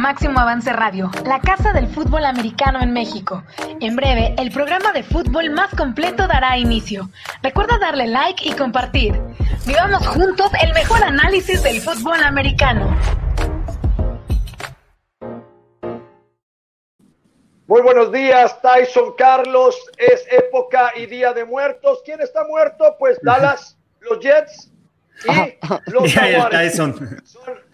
Máximo Avance Radio, la casa del fútbol americano en México. En breve, el programa de fútbol más completo dará inicio. Recuerda darle like y compartir. Vivamos juntos el mejor análisis del fútbol americano. Muy buenos días, Tyson Carlos. Es época y día de muertos. ¿Quién está muerto? Pues Dallas, los Jets y los Jaguares. Son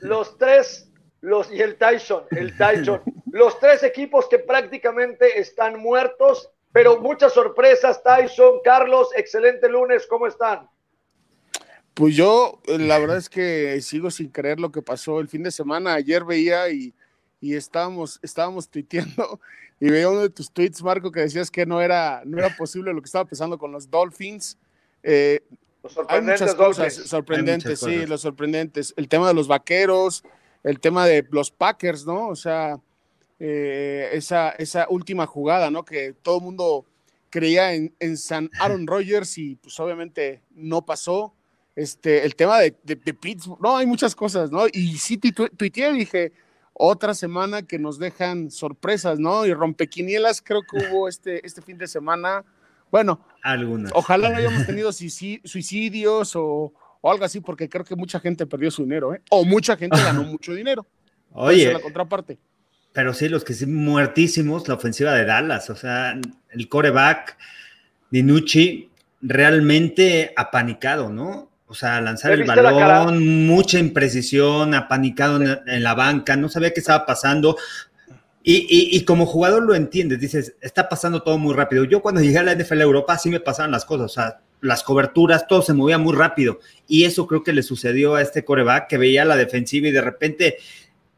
los tres los, y el Tyson, el Tyson, los tres equipos que prácticamente están muertos, pero muchas sorpresas, Tyson, Carlos, excelente lunes, ¿cómo están? Pues yo, la verdad es que sigo sin creer lo que pasó el fin de semana. Ayer veía y, y estábamos, estábamos tuiteando y veía uno de tus tweets, Marco, que decías que no era, no era posible lo que estaba pasando con los Dolphins. Eh, hay muchas cosas sorprendentes, sí, los sorprendentes. El tema de los vaqueros, el tema de los Packers, ¿no? O sea, eh, esa, esa última jugada, ¿no? Que todo el mundo creía en, en, San Aaron Rodgers y pues obviamente no pasó. Este, el tema de, de, Pittsburgh, no, hay muchas cosas, ¿no? Y sí tuiteé dije, otra semana que nos dejan sorpresas, ¿no? Y rompequinielas creo que hubo este, este fin de semana. Bueno, algunas. Ojalá no hayamos tenido suicidios o, o algo así, porque creo que mucha gente perdió su dinero, ¿eh? O mucha gente ganó mucho dinero. Oye. la contraparte. Pero sí, los que sí muertísimos, la ofensiva de Dallas, o sea, el coreback, Dinucci, realmente apanicado, ¿no? O sea, lanzar el balón, mucha imprecisión, apanicado en, la banca, no sabía qué estaba pasando. Y, y, como jugador lo entiendes, dices, está pasando todo muy rápido. Yo cuando llegué a la NFL Europa sí me pasaban las cosas, o sea, las coberturas, todo se movía muy rápido. Y eso creo que le sucedió a este coreback que veía la defensiva y de repente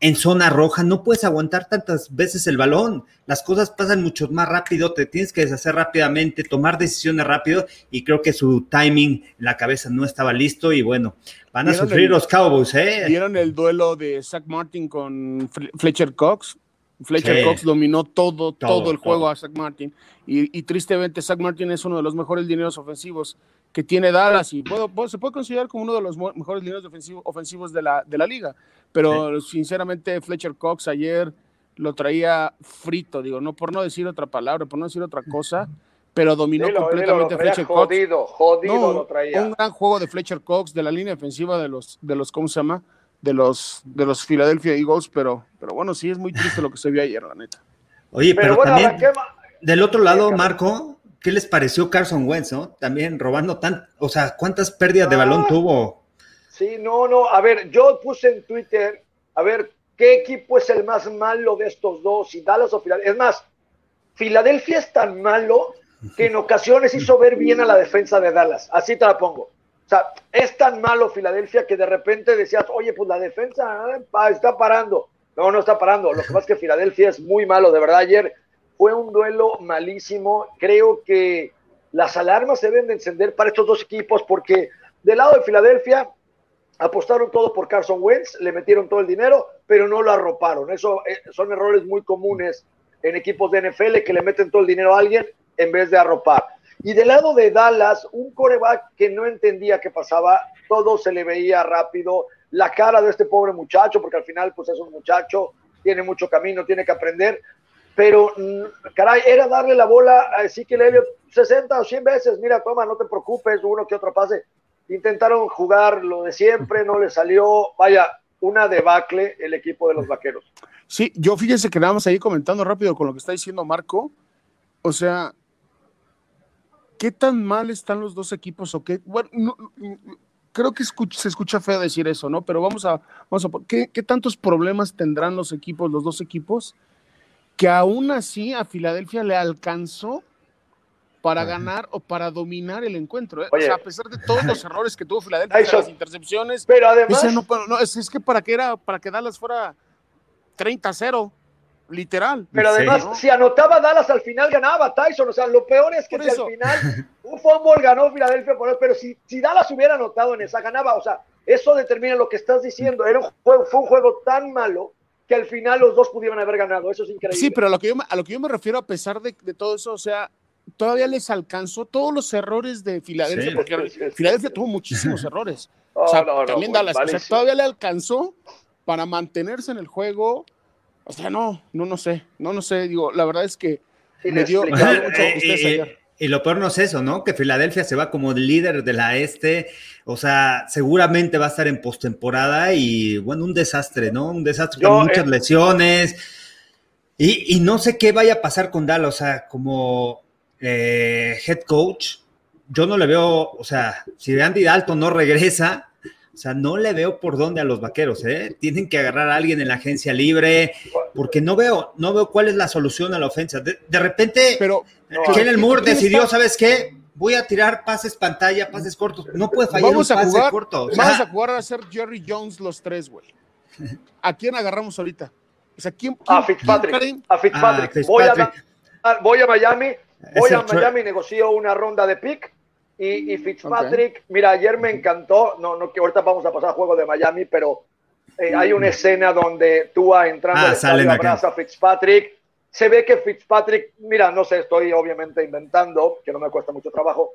en zona roja no puedes aguantar tantas veces el balón. Las cosas pasan mucho más rápido, te tienes que deshacer rápidamente, tomar decisiones rápido y creo que su timing la cabeza no estaba listo y bueno, van a sufrir los Cowboys, ¿eh? ¿Vieron el duelo de Zach Martin con Fletcher Cox? Fletcher Cox dominó todo, todo, el juego a Zach Martin. Y, tristemente, Zach Martin es uno de los mejores dineros ofensivos que tiene Dallas y se puede considerar como uno de los mejores dineros ofensivos de la, de la liga. Pero sinceramente, Fletcher Cox ayer lo traía frito, digo, no por no decir otra palabra, por no decir otra cosa, pero dominó completamente Fletcher Cox. Jodido, jodido lo traía. Un gran juego de Fletcher Cox, de la línea ofensiva de los, de los ¿cómo se llama? De los, de los Philadelphia Eagles, pero, pero bueno, sí es muy triste lo que se vio ayer, la neta. Oye, pero, también, del otro lado, Marco, ¿qué les pareció Carson Wentz, no? También robando tan, o sea, ¿cuántas pérdidas de ah. balón tuvo? Sí, no, no, a ver, yo puse en Twitter, a ver, ¿qué equipo es el más malo de estos dos? Si Dallas o Filadelfia. Es más, Filadelfia es tan malo que en ocasiones hizo ver bien a la defensa de Dallas. Así te la pongo. O sea, es tan malo Filadelfia que de repente decías, oye, pues la defensa ah, está parando. No, no está parando. Lo que pasa es que Filadelfia es muy malo. De verdad, ayer fue un duelo malísimo. Creo que las alarmas deben de encender para estos dos equipos porque del lado de Filadelfia apostaron todo por Carson Wentz, le metieron todo el dinero, pero no lo arroparon. Eso eh, son errores muy comunes en equipos de NFL que le meten todo el dinero a alguien en vez de arropar. Y del lado de Dallas, un coreback que no entendía qué pasaba, todo se le veía rápido, la cara de este pobre muchacho, porque al final pues es un muchacho, tiene mucho camino, tiene que aprender, pero mm, caray, era darle la bola a Ezequiel Elliott 60 o 100 veces, mira, toma, no te preocupes, uno que otro pase. Intentaron jugar lo de siempre, no le salió, vaya, una debacle el equipo de los vaqueros. Sí, yo fíjense que vamos ahí comentando rápido con lo que está diciendo Marco. O sea, ¿qué tan mal están los dos equipos o qué? Bueno, creo que se escucha feo decir eso, ¿no? Pero vamos a, vamos a ¿qué, ¿qué, tantos problemas tendrán los equipos, los dos equipos, que aún así a Filadelfia le alcanzó para ganar o para dominar el encuentro. ¿eh? o sea, a pesar de todos los errores que tuvo Filadelfia, las intercepciones, pero además, no, es, es, que para que era, para que Dallas fuera 30-0 literal. Pero además, si anotaba Dallas al final ganaba Tyson. O sea, lo peor es que si al final un fútbol ganó Filadelfia, pero si, si Dallas hubiera anotado en esa, ganaba. O sea, eso determina lo que estás diciendo. Era un juego, fue un juego tan malo que al final los dos pudieron haber ganado. Eso es increíble. Sí, pero a lo que yo, a lo que yo me refiero, a pesar de, de todo eso, o sea, todavía les alcanzó todos los errores de Filadelfia, porque Filadelfia tuvo muchísimos errores. o sea, también Dallas, o sea, todavía le alcanzó para mantenerse en el juego O sea, no, no, no sé, no, no sé. Digo, la verdad es que me dio mucho ayer. Y lo peor no es eso, ¿no? Que Filadelfia se va como líder de la este, o sea, seguramente va a estar en postemporada y, bueno, un desastre, ¿no? Un desastre con muchas eh, lesiones. Y, no sé qué vaya a pasar con Dallas, o sea, como eh, head coach, yo no le veo, o sea, si Andy Dalton no regresa, o sea, no le veo por dónde a los vaqueros, ¿eh? Tienen que agarrar a alguien en la agencia libre, porque no veo, no veo cuál es la solución a la ofensa. De, repente, pero el Moore decidió, ¿sabes qué? Voy a tirar pases pantalla, pases cortos. No puede fallar vamos un a jugar, corto. vamos a jugar a ser Jerry Jones los tres, güey. ¿A quién agarramos ahorita? O sea, ¿quién, a Fitzpatrick. a Fitzpatrick. Voy, a, voy a Miami, voy a Miami, negocio una ronda de pick y, Fitzpatrick, mira, ayer me encantó, no, no que ahorita vamos a pasar a juego de Miami, pero eh, hay una escena donde tú entrando ah, al abraza a Fitzpatrick. Se ve que Fitzpatrick, mira, no sé, estoy obviamente inventando, que no me cuesta mucho trabajo.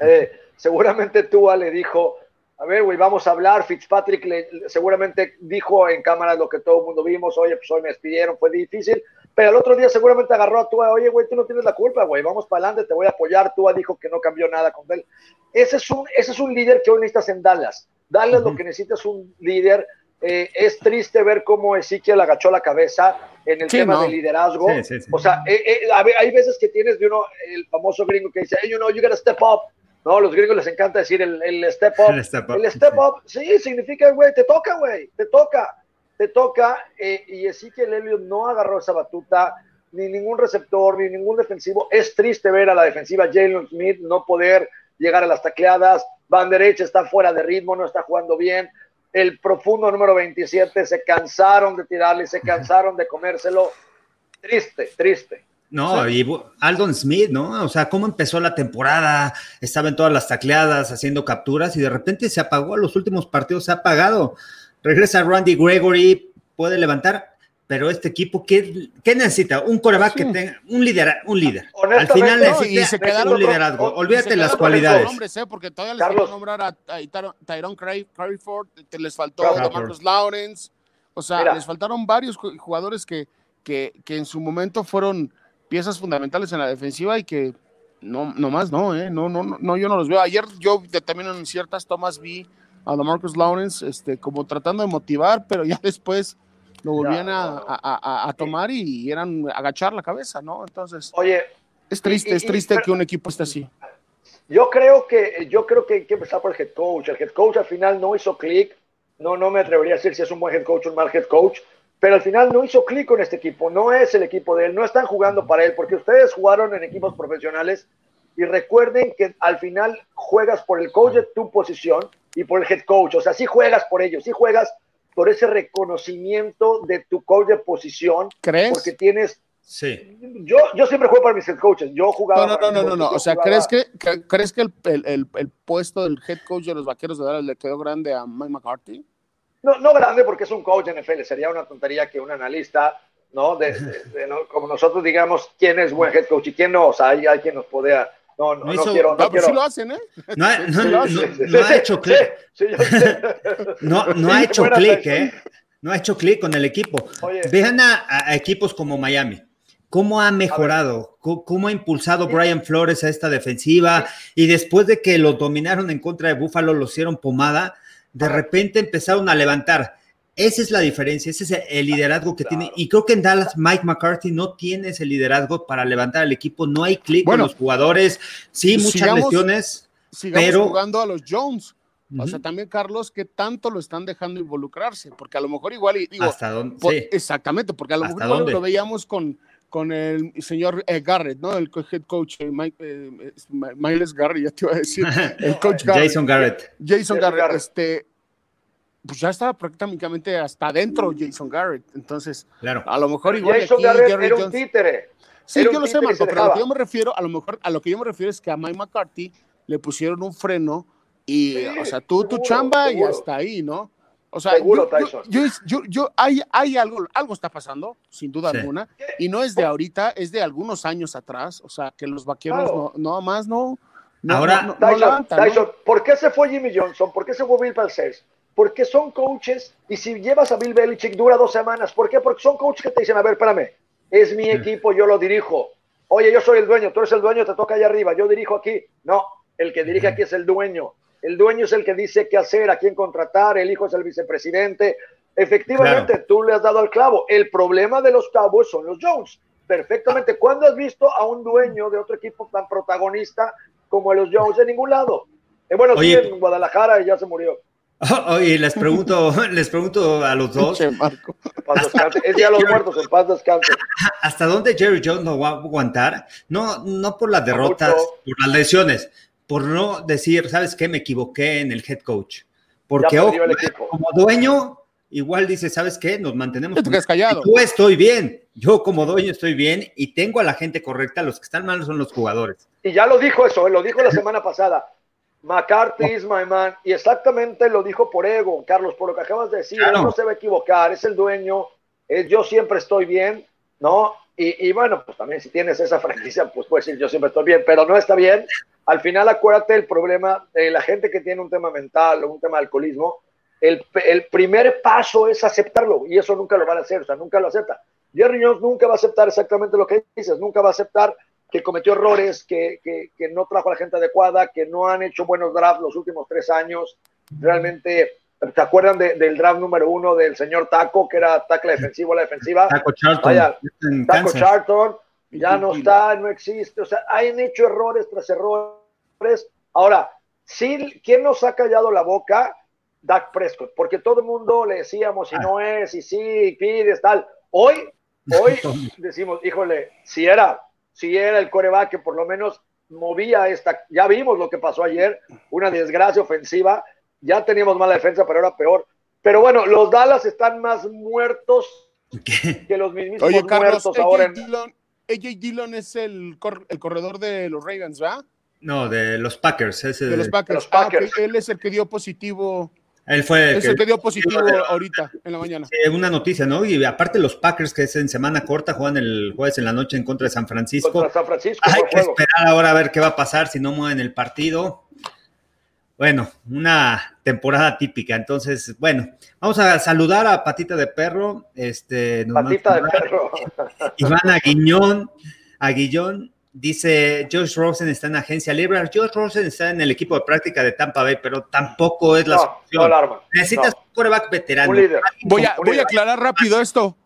Eh, seguramente Tua le dijo, a ver, güey, vamos a hablar. Fitzpatrick le, seguramente dijo en cámara lo que todo el mundo vimos, oye, pues hoy me despidieron, fue difícil, pero el otro día seguramente agarró a Tua, oye, güey, tú no tienes la culpa, güey, vamos para adelante, te voy a apoyar. Tua dijo que no cambió nada con él. Ese es un, ese es un líder que hoy necesitas en Dallas. Dallas lo que necesita es un líder. Eh, es triste ver cómo Ezequiel agachó la cabeza en el tema del liderazgo. o sea, eh, eh, hay veces que tienes de uno, el famoso gringo que dice, hey, you know, you gotta step up. No, los gringos les encanta decir el, el step up. El step up, el step up sí, significa, güey, te toca, güey, te toca te toca, eh, y Ezequiel Elliott no agarró esa batuta, ni ningún receptor, ni ningún defensivo. Es triste ver a la defensiva Jalen Smith no poder llegar a las tacleadas. Van derecha está fuera de ritmo, no está jugando bien. El profundo número 27 se cansaron de tirarle, se cansaron de comérselo. Triste, triste. No, y Aldon Smith, ¿no? O sea, cómo empezó la temporada, estaba en todas las tacleadas, haciendo capturas y de repente se apagó, a los últimos partidos se ha apagado. Regresa Randy Gregory, puede levantar, pero este equipo, ¿qué, qué necesita? Un coreback que tenga, un líder, un líder. Al final necesita un liderazgo. Olvídate las cualidades. Hombres, ¿eh? Porque todavía les faltó nombrar a, Tyrone Crawford, les faltó a Marcus Lawrence. O sea, les faltaron varios jugadores que, que, que, en su momento fueron piezas fundamentales en la defensiva y que no, no más no, ¿eh? No, no, no, yo no los veo. Ayer yo también en ciertas tomas vi a Marcus Lawrence, este, como tratando de motivar, pero ya después lo volvían a, tomar y, eran agachar la cabeza, ¿no? Entonces, oye, es triste, es triste que un equipo esté así. Yo creo que, yo creo que hay que empezar por el head coach. El head coach al final no hizo clic. No, no me atrevería a decir si es un buen head coach o un mal head coach, pero al final no hizo clic con este equipo. No es el equipo de él, no están jugando para él, porque ustedes jugaron en equipos profesionales y recuerden que al final juegas por el coach de tu posición y por el head coach. O sea, sí juegas por ellos, sí juegas por ese reconocimiento de tu coach de posición. ¿Crees? Porque tienes. Sí. Yo, yo siempre juego para mis head coaches. Yo jugaba. No, no, no, no, no. O sea, ¿crees que, ¿crees que el, el, el, puesto del head coach de los vaqueros de Dallas le quedó grande a Mike McCarthy? No, no grande porque es un coach de NFL. Sería una tontería que un analista, ¿no? De, Como nosotros digamos quién es buen head coach y quién no. O sea, hay, hay quien nos pueda no, no, no, quiero. No, quiero. Sí lo hacen, ¿eh? No, ha hecho clic. no, no ha hecho clic, ¿eh? No ha hecho clic con el equipo. Vean a, equipos como Miami. ¿Cómo ha mejorado? ¿Cómo, ha impulsado Brian Flores a esta defensiva? Y después de que lo dominaron en contra de Buffalo, lo hicieron pomada, de repente empezaron a levantar esa es la diferencia, ese es el liderazgo que tiene. Y creo que en Dallas Mike McCarthy no tiene ese liderazgo para levantar al equipo. No hay clic con los jugadores. Sí, muchas lesiones. pero jugando a los Jones. O sea, también Carlos, que tanto lo están dejando involucrarse, porque a lo mejor igual, y digo, ¿Hasta dónde? exactamente, porque a lo mejor lo veíamos con, con el señor eh, Garrett, ¿no? El head coach, eh, Mike, eh, Miles Garrett, ya te iba a decir, el coach Garrett. Jason Garrett. Jason Garrett, este, pues ya estaba prácticamente hasta adentro Jason Garrett. Entonces, claro. a lo mejor igual Jason Garrett era un títere. Sí, yo lo sé, Marco, pero a lo que yo me refiero, a lo mejor, a lo que yo me refiero es que a Mike McCarthy le pusieron un freno y, o sea, tú tu chamba y hasta ahí, ¿no? O sea, seguro, yo, yo, yo, hay, hay algo, algo está pasando, sin duda alguna, y no es de ahorita, es de algunos años atrás, o sea, que los vaqueros no, no más no. Ahora, Tyson, ¿por qué se fue Jimmy Johnson? ¿Por qué se fue Bill Parcells? Porque son coaches y si llevas a Bill Belichick dura dos semanas. ¿Por qué? Porque son coaches que te dicen, a ver, espérame, es mi equipo, yo lo dirijo. Oye, yo soy el dueño, tú eres el dueño, te toca allá arriba, yo dirijo aquí. No, el que dirige aquí es el dueño. El dueño es el que dice qué hacer, a quién contratar, el hijo es el vicepresidente. Efectivamente, tú le has dado al clavo. El problema de los Cowboys son los Jones. Perfectamente. ¿Cuándo has visto a un dueño de otro equipo tan protagonista como los Jones? De ningún lado. Eh, bueno, sí, en Guadalajara y ya se murió. Oye, les pregunto, les pregunto a los dos. Es día los muertos, en paz descanse. ¿Hasta dónde Jerry Jones no va a aguantar? No, no por las derrotas, por las lesiones, por no decir, ¿sabes qué? Me equivoqué en el head coach. Porque como dueño, igual dice, ¿sabes qué? Nos mantenemos. callado. Yo estoy bien, yo como dueño estoy bien y tengo a la gente correcta, los que están mal son los jugadores. Y ya lo dijo eso, lo dijo la semana pasada. McCarthy is my man. Y exactamente lo dijo por ego, Carlos, por lo que acabas de decir. Él no se va a equivocar, es el dueño, es yo siempre estoy bien, ¿no? Y, bueno, pues también si tienes esa franquicia, pues puedes decir yo siempre estoy bien, pero no está bien. Al final, acuérdate el problema de la gente que tiene un tema mental o un tema de alcoholismo. El, el primer paso es aceptarlo y eso nunca lo van a hacer, o sea, nunca lo acepta. Jerry Jones nunca va a aceptar exactamente lo que dices, nunca va a aceptar que cometió errores, que, que, no trajo a la gente adecuada, que no han hecho buenos drafts los últimos tres años. Realmente, ¿te acuerdan del draft número uno del señor Taco, que era tackle defensivo a la defensiva? Taco Charlton. Taco Charlton, ya no está, no existe. O sea, han hecho errores tras errores. Ahora, sí, ¿quién nos ha callado la boca? Dak Prescott, porque todo el mundo le decíamos si ah. no es, y sí, pides, tal. Hoy, hoy decimos, híjole, si era, si era el coreback que por lo menos movía esta, ya vimos lo que pasó ayer, una desgracia ofensiva, ya teníamos mala defensa, pero ahora peor. Pero bueno, los Dallas están más muertos que los mismos muertos ahora. En... AJ Dillon es el, el corredor de los Ravens, ¿verdad? No, de los Packers. Ese de los Packers. Ah, él es el que dio positivo él fue el que, dio positivo ahorita en la mañana. una noticia, ¿no? Y aparte los Packers que es en semana corta juegan el jueves en la noche en contra de San Francisco. Contra San Francisco. Hay que esperar ahora a ver qué va a pasar si no mueven el partido. Bueno, una temporada típica. Entonces, bueno, vamos a saludar a Patita de Perro. Este, Patita de Perro. Iván Aguiñón, Aguillón Dice Josh Rosen está en agencia libre. Josh Rosen está en el equipo de práctica de Tampa Bay, pero tampoco es la solución. Necesitas un quarterback veterano. Voy a, voy a aclarar rápido esto.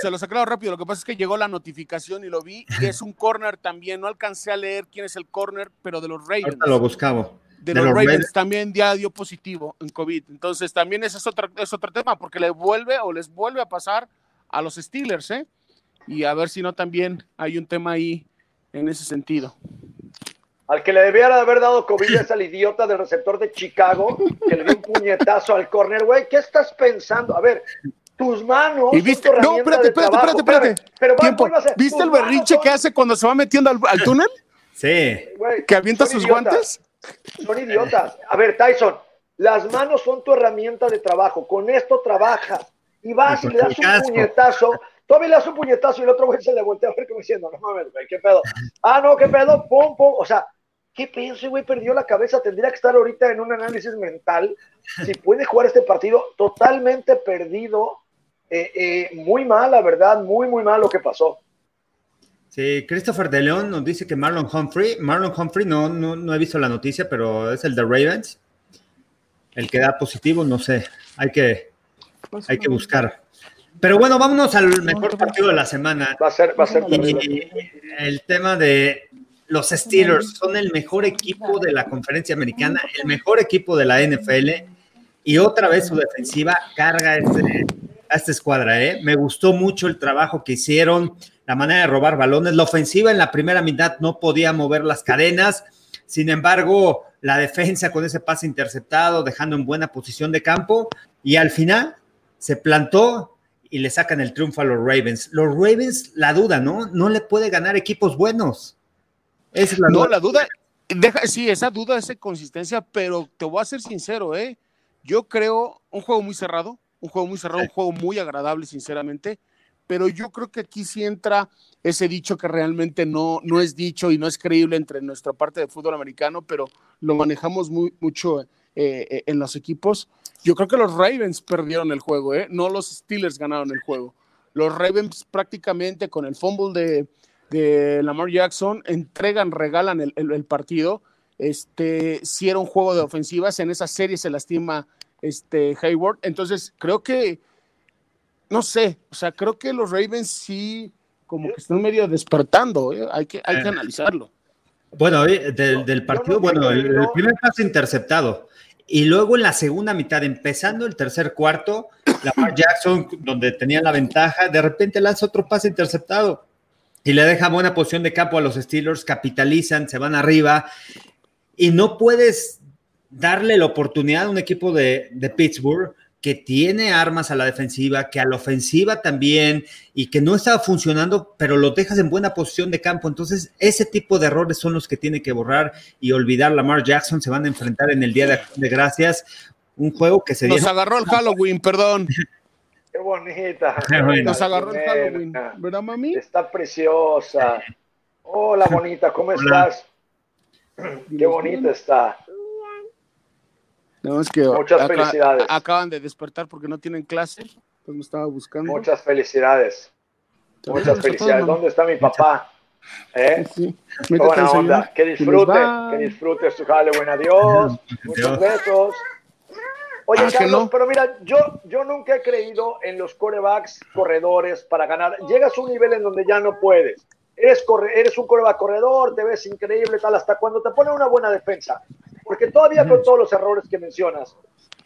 se los aclaro rápido. Lo que pasa es que llegó la notificación y lo vi. Y es un corner también. No alcancé a leer quién es el corner, pero de los Ravens. Ahorita lo buscaba. De, los, Ravens, también ya dio positivo en COVID. Entonces también ese es otro, es otro tema, porque le vuelve o les vuelve a pasar a los Steelers, ¿eh? Y a ver si no también hay un tema ahí en ese sentido. Al que le debiera haber dado COVID es al idiota del receptor de Chicago, que le dio un puñetazo al corner, güey. ¿Qué estás pensando? A ver, tus manos. ¿Y viste? no, espérate, espérate, espérate, espérate. Pero ¿Viste el berrinche que hace cuando se va metiendo al, túnel? Sí. que avienta sus guantes. Son idiotas. A ver, Tyson, las manos son tu herramienta de trabajo. Con esto trabajas. Y vas y le das un puñetazo Todavía le hace un puñetazo y el otro güey se le voltea a ver como diciendo, no mames, güey, qué pedo. Ah, no, qué pedo, pum, pum. O sea, ¿qué pedo ese güey perdió la cabeza? Tendría que estar ahorita en un análisis mental. Si puede jugar este partido totalmente perdido, eh, eh, muy mal, la verdad, muy, muy mal lo que pasó. Sí, Christopher de León nos dice que Marlon Humphrey, Marlon Humphrey, no, no, no he visto la noticia, pero es el de Ravens. El que da positivo, no sé, hay que, hay que buscar. Pero bueno, vámonos al mejor partido de la semana. Va a ser, va a ser. el tema de los Steelers son el mejor equipo de la conferencia americana, el mejor equipo de la NFL y otra vez su defensiva carga este, a esta escuadra. ¿eh? Me gustó mucho el trabajo que hicieron, la manera de robar balones. La ofensiva en la primera mitad no podía mover las cadenas. Sin embargo, la defensa con ese pase interceptado, dejando en buena posición de campo y al final se plantó y le sacan el triunfo a los Ravens. Los Ravens, la duda, ¿no? No le puede ganar equipos buenos. es la no, la duda, deja, sí, esa duda, esa consistencia, pero te voy a ser sincero, ¿eh? Yo creo un juego muy cerrado, un juego muy cerrado, un juego muy agradable, sinceramente, pero yo creo que aquí sí entra ese dicho que realmente no, no es dicho y no es creíble entre nuestra parte de fútbol americano, pero lo manejamos muy, mucho eh, en los equipos. Yo creo que los Ravens perdieron el juego, ¿eh? no los Steelers ganaron el juego. Los Ravens prácticamente con el fumble de, de Lamar Jackson entregan, regalan el, partido. Este, si era un juego de ofensivas, en esa serie se lastima este, Hayward. Entonces, creo que, no sé, o sea, creo que los Ravens sí como que están medio despertando, ¿eh? hay, que, hay que eh. analizarlo. Bueno, del, partido, bueno, el, primer pase interceptado. Y luego en la segunda mitad, empezando el tercer cuarto, Lamar Jackson, donde tenía la ventaja, de repente lanza otro pase interceptado y le deja buena posición de campo a los Steelers, capitalizan, se van arriba y no puedes darle la oportunidad a un equipo de, de Pittsburgh que tiene armas a la defensiva, que a la ofensiva también, y que no estaba funcionando, pero lo dejas en buena posición de campo. Entonces, ese tipo de errores son los que tiene que borrar y olvidar. Lamar Jackson se van a enfrentar en el Día de, Gracias, un juego que se Nos agarró el Halloween, perdón. Qué bonita. Nos agarró el Halloween, ¿verdad, mami? Está preciosa. Hola, bonita, ¿cómo estás? Qué bonita está. Muchas felicidades. Acaban de despertar porque no tienen clase. Pues me estaba buscando. Muchas felicidades. Muchas felicidades. ¿Dónde está mi papá? ¿Eh? buena onda. Que disfrute, que disfrute su Halloween. Adiós. Muchos besos. Oye, ah, Carlos, pero mira, yo, yo nunca he creído en los corebacks corredores para ganar. Llegas a un nivel en donde ya no puedes. Eres, corre, eres un coreback corredor, te ves increíble, tal, hasta cuando te pone una buena defensa. Porque todavía con todos los errores que mencionas,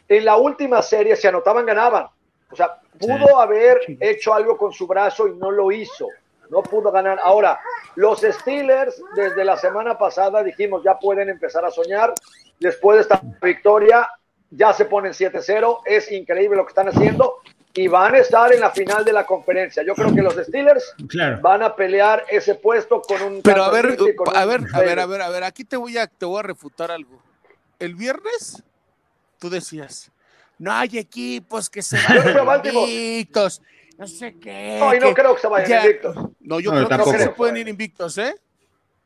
en la última serie se anotaban, ganaban. O sea, pudo haber hecho algo con su brazo y no lo hizo. No pudo ganar. Ahora, los Steelers desde la semana pasada dijimos ya pueden empezar a soñar. Después de esta victoria, ya se ponen 7-0. Es increíble lo que están haciendo y van a estar en la final de la conferencia. Yo creo que los Steelers van a pelear ese puesto con un. Pero a ver, a ver, a ver, a ver, a ver, aquí te voy a, te voy a refutar algo el viernes tú decías, no hay equipos que se vayan invictos, no sé qué. No, y no creo que se vayan invictos. No, yo creo que se pueden ir invictos, ¿eh?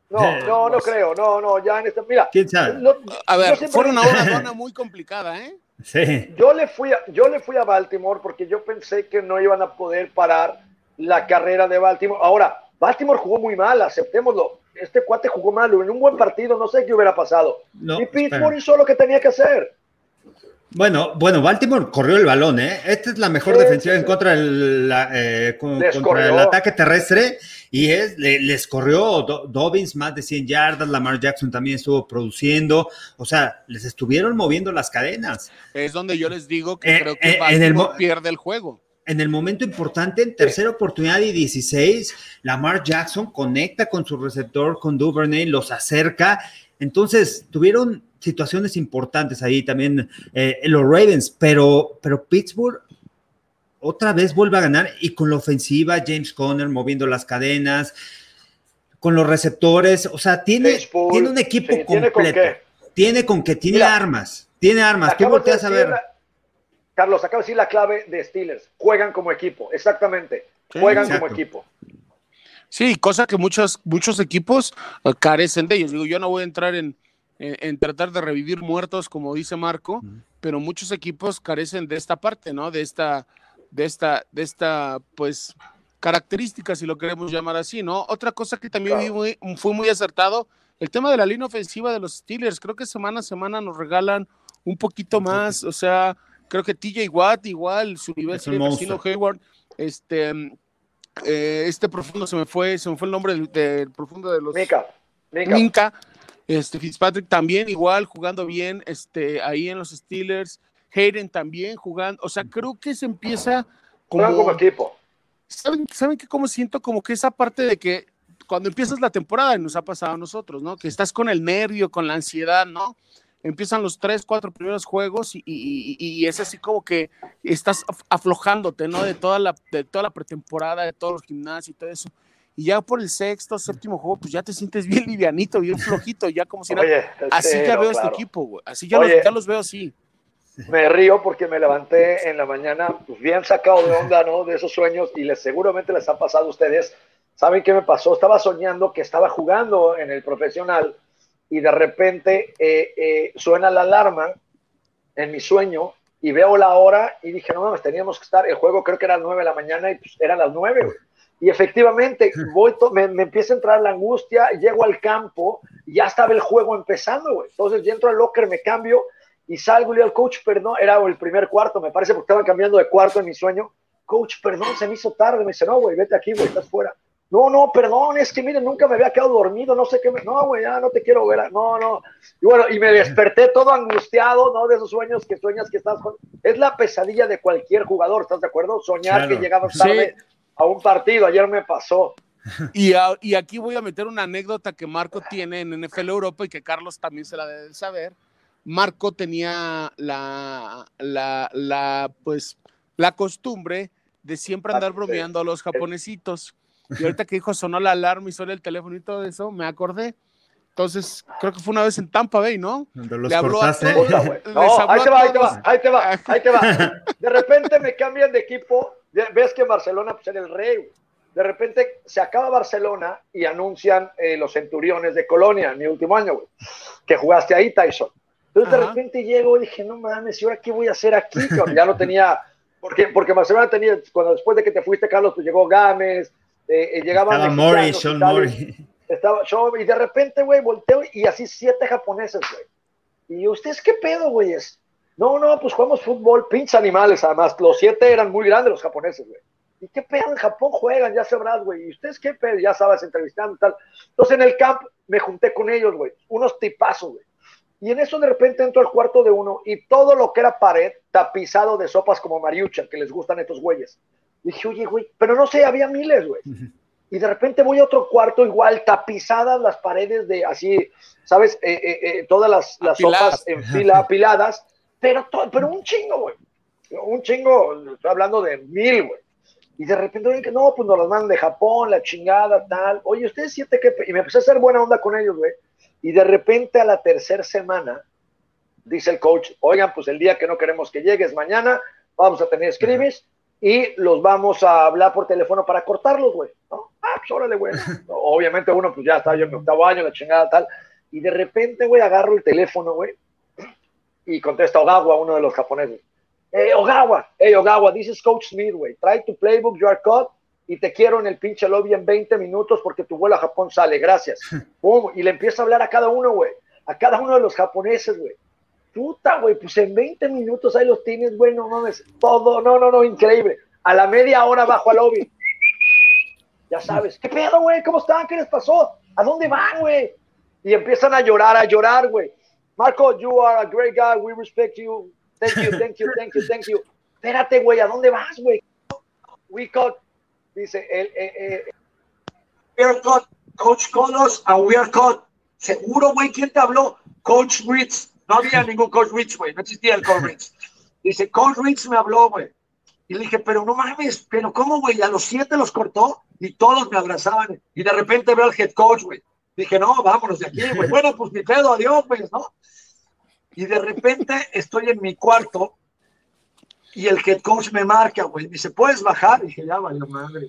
No, no, no creo, no, no, ya en este, mira. ¿Quién sabe? a ver, fueron a una zona muy complicada, ¿eh? Sí. Yo le, fui a, yo le fui a Baltimore porque yo pensé que no iban a poder parar la carrera de Baltimore. Ahora, Baltimore jugó muy mal, aceptémoslo este cuate jugó malo en un buen partido, no sé qué hubiera pasado. y Pittsburgh hizo lo que tenía que hacer. Bueno, bueno, Baltimore corrió el balón, ¿eh? Esta es la mejor defensiva en contra del eh, contra el ataque terrestre y es, les corrió Dobbins más de 100 yardas, Lamar Jackson también estuvo produciendo, o sea, les estuvieron moviendo las cadenas. Es donde yo les digo que eh, creo que Baltimore el pierde el juego en el momento importante, en tercera oportunidad y 16, Lamar Jackson conecta con su receptor, con Duvernay, los acerca. Entonces, tuvieron situaciones importantes ahí también eh, los Ravens, pero, pero Pittsburgh otra vez vuelve a ganar y con la ofensiva, James Conner moviendo las cadenas, con los receptores, o sea, tiene, tiene un equipo completo. Tiene con que, tiene armas, tiene armas. ¿Qué volteas a ver? Carlos, acaba de decir la clave de Steelers. Juegan como equipo, exactamente. Juegan como equipo. Sí, cosa que muchos, muchos equipos eh, carecen de ellos. Digo, yo no voy a entrar en, tratar de revivir muertos, como dice Marco, pero muchos equipos carecen de esta parte, ¿no? De esta, de esta, de esta, pues, característica, si lo queremos llamar así, ¿no? Otra cosa que también fue muy acertado, el tema de la línea ofensiva de los Steelers. Creo que semana a semana nos regalan un poquito más, o sea, Creo que TJ Watt, igual, su nivel de Hayward, este, eh, este profundo se me fue, se me fue el nombre del, profundo de los. Minka. Minka. Este, Fitzpatrick también igual, jugando bien, este, ahí en los Steelers. Hayden también jugando, o sea, creo que se empieza como, como equipo. ¿Saben, ¿Saben que como siento como que esa parte de que cuando empiezas la temporada, nos ha pasado a nosotros, ¿no? Que estás con el nervio, con la ansiedad, ¿no? Empiezan los tres, cuatro primeros juegos y, es así como que estás aflojándote, ¿no? De toda la, de toda la pretemporada, de todos los gimnasios y todo eso. Y ya por el sexto, séptimo juego, pues ya te sientes bien livianito, bien flojito, ya como si nada. Así ya veo este equipo, güey. Así ya, los, ya los veo así. Me río porque me levanté en la mañana, pues bien sacado de onda, ¿no? De esos sueños y les seguramente les ha pasado a ustedes. ¿Saben qué me pasó? Estaba soñando que estaba jugando en el profesional y de repente eh, eh, suena la alarma en mi sueño y veo la hora y dije, no mames, teníamos que estar, el juego creo que era las 9 de la mañana y pues eran las 9, güey. Y efectivamente, voy me, me, empieza a entrar la angustia, llego al campo y ya estaba el juego empezando, güey. Entonces yo entro al locker, me cambio y salgo y le al coach, perdón, era el primer cuarto, me parece, porque estaban cambiando de cuarto en mi sueño. Coach, perdón, se me hizo tarde. Me dice, no, güey, vete aquí, güey, estás fuera. No, no, perdón, es que miren, nunca me había quedado dormido, no sé qué me. No, güey, ya no te quiero ver. No, no. Y bueno, y me desperté todo angustiado, ¿no? De esos sueños que sueñas que estás con. Es la pesadilla de cualquier jugador, ¿estás de acuerdo? Soñar que llegabas tarde a un partido. Ayer me pasó. Y, y, aquí voy a meter una anécdota que Marco tiene en NFL Europa y que Carlos también se la debe saber. Marco tenía la, la, la, pues, la costumbre de siempre andar bromeando a los japonesitos. Y ahorita que dijo sonó la alarma y sonó el teléfono y todo eso, me acordé. Entonces, creo que fue una vez en Tampa Bay, ¿no? Habló a todos, no, ahí te va, ahí te va, ahí te va, ahí te va. De repente me cambian de equipo ves que Barcelona pues, era el rey. De repente se acaba Barcelona y anuncian eh, los Centuriones de Colonia, mi último año, güey, que jugaste ahí, Tyson. Entonces de repente llego y dije, no mames, ¿y ahora qué voy a hacer aquí? Ya no tenía, porque, porque Barcelona tenía, cuando después de que te fuiste, Carlos, pues llegó Gámez, eh, eh llegaban... Estaba Mori, Sean Mori. Estaba yo, y de repente, güey, volteo y así siete japoneses, güey. Y ustedes, ¿qué pedo, güeyes? No, no, pues jugamos fútbol, pinches animales, además. Los siete eran muy grandes los japoneses, güey. ¿Y qué pedo en Japón juegan? Ya sabrás, güey. ¿Y ustedes qué pedo? Ya sabes, entrevistando y tal. Entonces en el camp me junté con ellos, güey. Unos tipazos, güey. Y en eso de repente entro al cuarto de uno y todo lo que era pared tapizado de sopas como mariucha, que les gustan estos güeyes. Dije, oye, güey, pero no sé, había miles, güey. Y de repente voy a otro cuarto igual, tapizadas las paredes de así, ¿sabes? Eh, eh, eh, todas las, las sopas en fila apiladas pero, pero un chingo, güey. Un chingo, estoy hablando de mil, güey. Y de repente, oye, no, pues nos las mandan de Japón, la chingada, tal. Oye, ustedes sienten que. Y me empecé a hacer buena onda con ellos, güey. Y de repente a la tercera semana, dice el coach, oigan, pues el día que no queremos que llegues mañana, vamos a tener scrimmage y los vamos a hablar por teléfono para cortarlos, güey. ¿no? Ah, pues órale, güey. Obviamente uno, pues ya está yo en mi octavo año, la chingada, tal. Y de repente, güey, agarro el teléfono, güey, y contesta Ogawa, uno de los japoneses. Hey, Ogawa, hey, Ogawa, this is Coach Smith, güey. Try to playbook, you are caught. Y te quiero en el pinche lobby en 20 minutos porque tu vuelo a Japón sale, gracias. Y le empieza a hablar a cada uno, güey. A cada uno de los japoneses, güey. Puta, güey, pues en 20 minutos ahí los tienes, güey, no mames. Todo, no, no, no, increíble. A la media hora bajo al lobby. Ya sabes, ¿qué pedo, güey? ¿Cómo están? ¿Qué les pasó? ¿A dónde van, güey? Y empiezan a llorar, a llorar, güey. Marco, you are a great guy. We respect you. Thank you, thank you, thank you, thank you. Espérate, güey, ¿a dónde vas, güey? We caught, dice, el, eh, eh, we are caught, Coach Colos, and we are caught. Seguro, güey, ¿quién te habló? Coach Ritz. No había ningún Coach Ritz, güey, no existía el Coach Ritz. Dice, Coach Ritz me habló, güey. Y le dije, pero no mames, pero ¿cómo, güey? A los siete los cortó y todos me abrazaban. Y de repente veo al head coach, güey. Dije, no, vámonos de aquí, güey. Bueno, pues mi pedo, adiós, pues, ¿no? Y de repente estoy en mi cuarto y el head coach me marca, güey. Dice, ¿puedes bajar? Y dije, ya valió madre.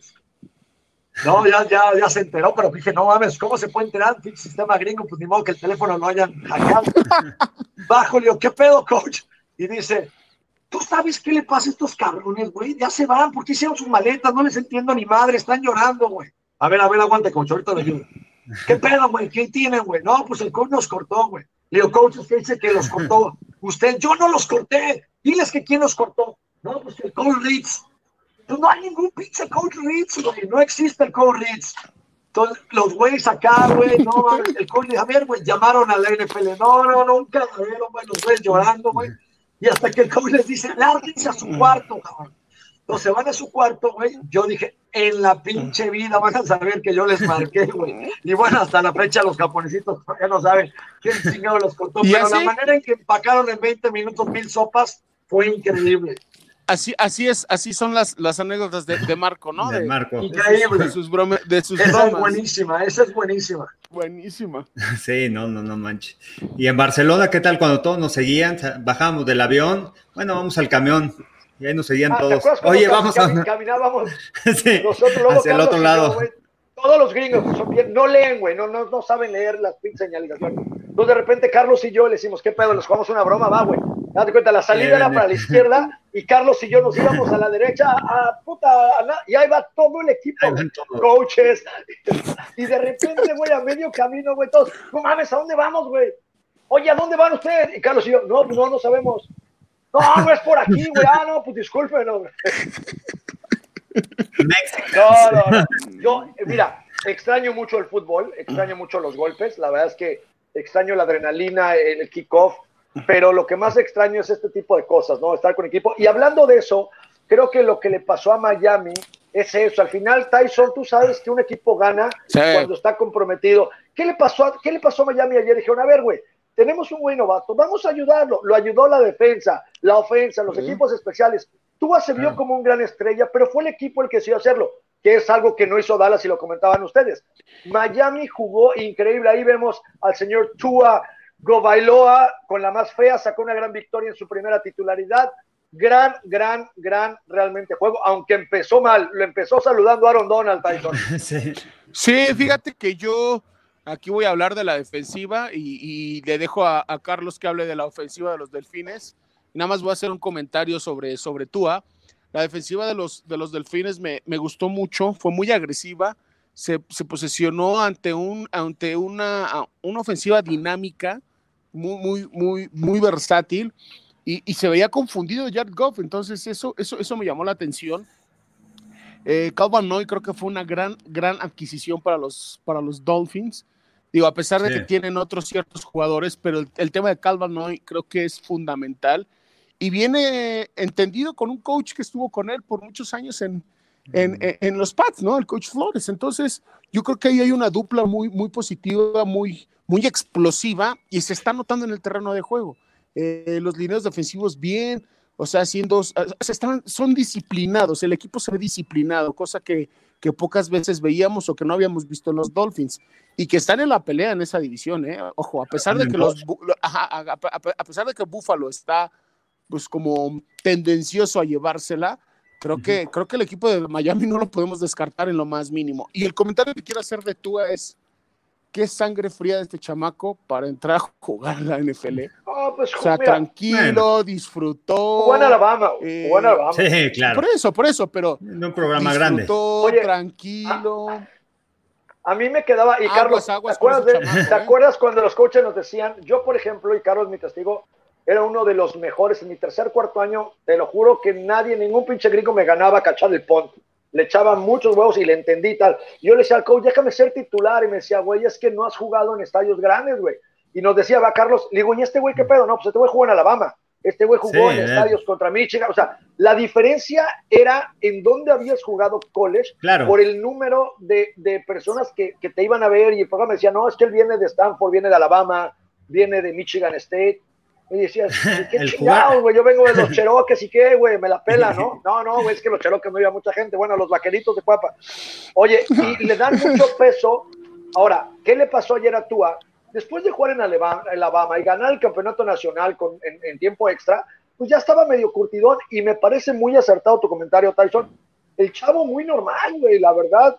No, ya, ya, ya se enteró, pero dije, no mames, ¿cómo se puede enterar? El sistema gringo, pues ni modo que el teléfono lo hayan hackeado. Bajo, le digo, ¿qué pedo, coach? Y dice, ¿tú sabes qué le pasa a estos cabrones, güey? Ya se van, ¿por qué hicieron sus maletas? No les entiendo ni madre, están llorando, güey. A ver, a ver, aguante, coach, ahorita le ayudo. ¿Qué pedo, güey? ¿Qué tienen, güey? No, pues el coach nos cortó, güey. Le digo, coach, usted dice que los cortó. Usted, yo no los corté. Diles que quién los cortó. No, pues el coach Ritz. Pues no hay ningún pinche coach Ritz, güey. No existe el coach Ritz. Entonces, los güeyes acá, güey, no, el coach dice, a ver, güey, llamaron a la NFL. No, no, nunca, güey, los güeyes llorando, güey. Y hasta que el coach les dice, lárguense a su cuarto, cabrón. Entonces van a su cuarto, güey. Yo dije, en la pinche vida van a saber que yo les marqué, güey. Y bueno, hasta la fecha los japonesitos ya no saben quién chingado los cortó. Pero la manera en que empacaron en 20 minutos mil sopas fue increíble. Así, así es, así son las, las anécdotas de, de Marco, ¿no? De, Marco. Increíble. De sus, bromas. de sus esa es buenísima, esa es buenísima. Buenísima. Sí, no, no, no manches. Y en Barcelona, ¿qué tal cuando todos nos seguían? Bajábamos del avión, bueno, vamos al camión y ahí nos seguían ah, todos. Oye, vamos a. Caminábamos sí, nosotros, hacia el otro lado. todos los gringos son bien, no leen, güey, no, no, no saben leer las señalizaciones. Entonces de repente Carlos y yo le decimos, ¿qué pedo? Les jugamos una broma, va, güey. Date cuenta, la salida era para la izquierda y Carlos y yo nos íbamos a la derecha, a, puta, y ahí va todo el equipo, coaches. Y de repente, güey, a medio camino, güey, todos, no mames, ¿a dónde vamos, güey? Oye, ¿a dónde van ustedes? Y Carlos y yo, no, pues no, no sabemos. No, no es por aquí, güey. Ah, no, pues disculpen. No, no, no. Yo, mira, extraño mucho el fútbol, extraño mucho los golpes. La verdad es que extraño la adrenalina, el kickoff, pero lo que más extraño es este tipo de cosas, ¿no? Estar con equipo. Y hablando de eso, creo que lo que le pasó a Miami es eso. Al final, Tyson, tú sabes que un equipo gana cuando está comprometido. ¿Qué le pasó a, qué le pasó a Miami ayer? Dijeron, a ver, güey, tenemos un buen novato, vamos a ayudarlo. Lo ayudó la defensa, la ofensa, los equipos especiales. Tua se vio como un gran estrella, pero fue el equipo el que decidió hacerlo, que es algo que no hizo Dallas y lo comentaban ustedes. Miami jugó increíble. Ahí vemos al señor Tua Gobailoa con la más fea, sacó una gran victoria en su primera titularidad. Gran, gran, gran realmente juego, aunque empezó mal, lo empezó saludando a Aaron Donald, Tyson. Sí. fíjate que yo aquí voy a hablar de la defensiva y, le dejo a, Carlos que hable de la ofensiva de los Delfines. Nada más voy a hacer un comentario sobre, sobre Tua. La defensiva de los, de los Delfines me, me gustó mucho, fue muy agresiva, se, se posicionó ante, un, ante una, una ofensiva dinámica, muy, muy, muy, muy versátil y, y, se veía confundido Jared Goff, entonces eso, eso, eso me llamó la atención. Eh, Calvin Noy creo que fue una gran, gran adquisición para los, para los Dolphins. Digo, a pesar de que tienen otros ciertos jugadores, pero el, el tema de Calvin Noy creo que es fundamental y viene entendido con un coach que estuvo con él por muchos años en, en, en, los Pats, ¿no? El coach Flores. Entonces, yo creo que ahí hay una dupla muy, muy positiva, muy, muy explosiva y se está notando en el terreno de juego. Eh, los lineos defensivos bien, o sea, haciendo, están, son disciplinados, el equipo se ve disciplinado, cosa que, que pocas veces veíamos o que no habíamos visto en los Dolphins y que están en la pelea en esa división, ¿eh? Ojo, a pesar de que los, a, pesar de que Buffalo está pues como tendencioso a llevársela, creo que, creo que el equipo de Miami no lo podemos descartar en lo más mínimo. Y el comentario que quiero hacer de Tua es, qué sangre fría de este chamaco para entrar a jugar en la NFL. Oh, pues, o sea, tranquilo, disfrutó. Jugó en Alabama, eh, Alabama. Sí, claro. Por eso, por eso, pero. En un programa grande. Oye, tranquilo. A, mí me quedaba, y Carlos, ¿te, acuerdas ¿te ¿eh? acuerdas cuando los coaches nos decían, yo por ejemplo, y Carlos mi testigo, era uno de los mejores en mi tercer, cuarto año, te lo juro que nadie, ningún pinche gringo me ganaba cachar el pont le echaba muchos huevos y le entendí tal. Yo le decía al coach, déjame ser titular. Y me decía, güey, es que no has jugado en estadios grandes, güey. Y nos decía, va, Carlos, le digo, ¿y este güey qué pedo? No, pues este güey jugó en Alabama. Este güey jugó en eh. estadios contra Michigan. O sea, la diferencia era en dónde habías jugado college por el número de, personas que, te iban a ver. Y el programa me decía, no, es que él viene de Stanford, viene de Alabama, viene de Michigan State. Y decías, qué chingado, güey, yo vengo de los Cherokees y qué, güey, me la pela, ¿no? No, no, güey, es que los Cherokees no iba mucha gente, bueno, los vaqueritos de Papa. Oye, y le dan mucho peso. Ahora, ¿qué le pasó ayer a Tua? Después de jugar en Alabama y ganar el campeonato nacional con, en, tiempo extra, pues ya estaba medio curtidón y me parece muy acertado tu comentario, Tyson. El chavo muy normal, güey, la verdad.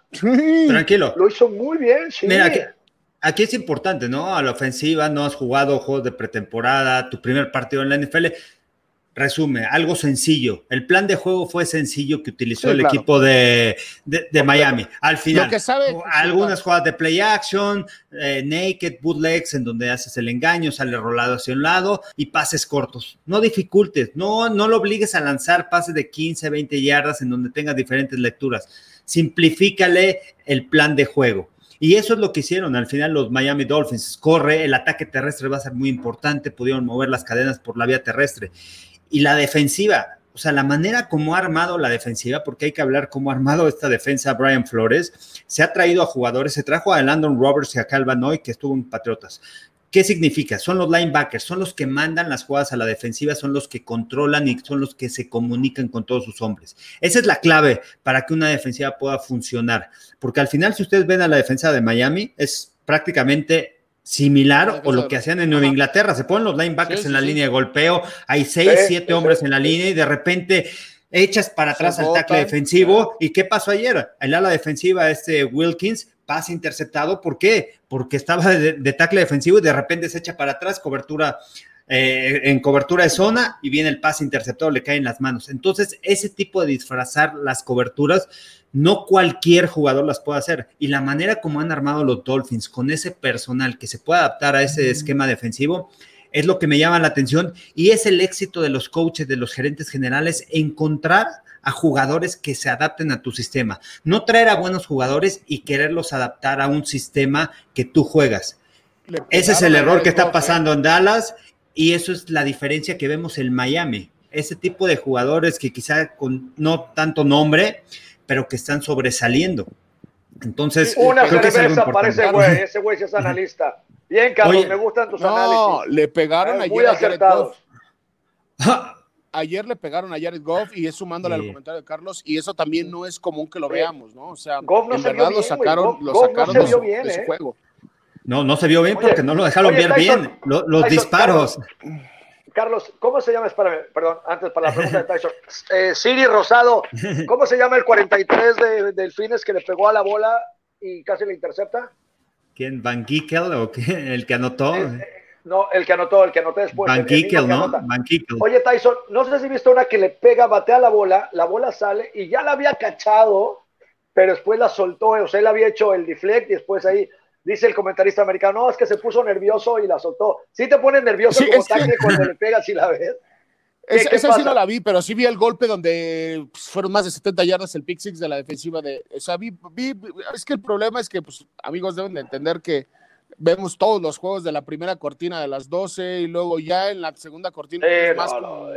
Tranquilo. Lo hizo muy bien, sí. Mira, aquí es importante, ¿no? A la ofensiva, no has jugado juegos de pretemporada, tu primer partido en la NFL. Resume, algo sencillo. El plan de juego fue sencillo que utilizó el equipo de, Miami. Al final, algunas jugadas de play action, eh, naked, bootlegs, en donde haces el engaño, sale rolado hacia un lado y pases cortos. No dificultes, no, no lo obligues a lanzar pases de 15, 20 yardas en donde tenga diferentes lecturas. Simplifícale el plan de juego. Y eso es lo que hicieron al final los Miami Dolphins. Corre, el ataque terrestre va a ser muy importante, pudieron mover las cadenas por la vía terrestre. Y la defensiva, o sea, la manera como ha armado la defensiva, porque hay que hablar cómo ha armado esta defensa Brian Flores, se ha traído a jugadores, se trajo a Landon Roberts y a Calvanoy, que estuvo en Patriotas. ¿Qué significa? Son los linebackers, son los que mandan las jugadas a la defensiva, son los que controlan y son los que se comunican con todos sus hombres. Esa es la clave para que una defensiva pueda funcionar, porque al final si ustedes ven a la defensa de Miami, es prácticamente similar o lo que hacían en Nueva Inglaterra. Se ponen los linebackers en la línea de golpeo, hay seis, siete hombres en la línea y de repente echas para atrás al tackle defensivo. ¿Y qué pasó ayer? El ala defensiva, este Wilkins, pase interceptado. ¿Por qué? Porque estaba de, de tackle defensivo y de repente se echa para atrás, cobertura eh, en cobertura de zona y viene el pase interceptado, le cae en las manos. Entonces, ese tipo de disfrazar las coberturas, no cualquier jugador las puede hacer. Y la manera como han armado los Dolphins con ese personal que se puede adaptar a ese esquema defensivo es lo que me llama la atención y es el éxito de los coaches, de los gerentes generales, encontrar a jugadores que se adapten a tu sistema. No traer a buenos jugadores y quererlos adaptar a un sistema que tú juegas. Ese es el error que está pasando en Dallas y eso es la diferencia que vemos en Miami. Ese tipo de jugadores que quizá con no tanto nombre, pero que están sobresaliendo. Entonces, una creo cerveza para ese güey, ese güey es analista. Bien, Carlos, me gustan tus no, análisis. le pegaron ayer muy acertados. Ayer le pegaron a Jared Goff y es sumándole al comentario de Carlos y eso también no es común que lo veamos, ¿no? O sea, en verdad lo sacaron, lo sacaron de, su, bien, de, su, ¿eh? juego. No, no se vio bien porque no lo dejaron ver bien. Los, disparos. Carlos, ¿cómo se llama? Espérame, perdón, antes para la pregunta de Tyson. Eh, Siri Rosado, ¿cómo se llama el 43 de Delfines que le pegó a la bola y casi le intercepta? ¿Quién? ¿Van Gickel o qué? ¿El que anotó? Eh, eh, no, el que anotó, el que anotó después. Van Gickel, ¿no? Van Oye, Tyson, no sé si viste una que le pega, batea la bola, la bola sale y ya la había cachado, pero después la soltó, o sea, él había hecho el deflect y después ahí dice el comentarista americano, no, es que se puso nervioso y la soltó. ¿Sí te pones nervioso como tanque cuando le pegas y la ves? Esa sí no la vi, pero sí vi el golpe donde pues, fueron más de 70 yardas el pick six de la defensiva de... O sea, vi, es que el problema es que, pues, amigos deben de entender que vemos todos los juegos de la primera cortina de las 12 y luego ya en la segunda cortina es más,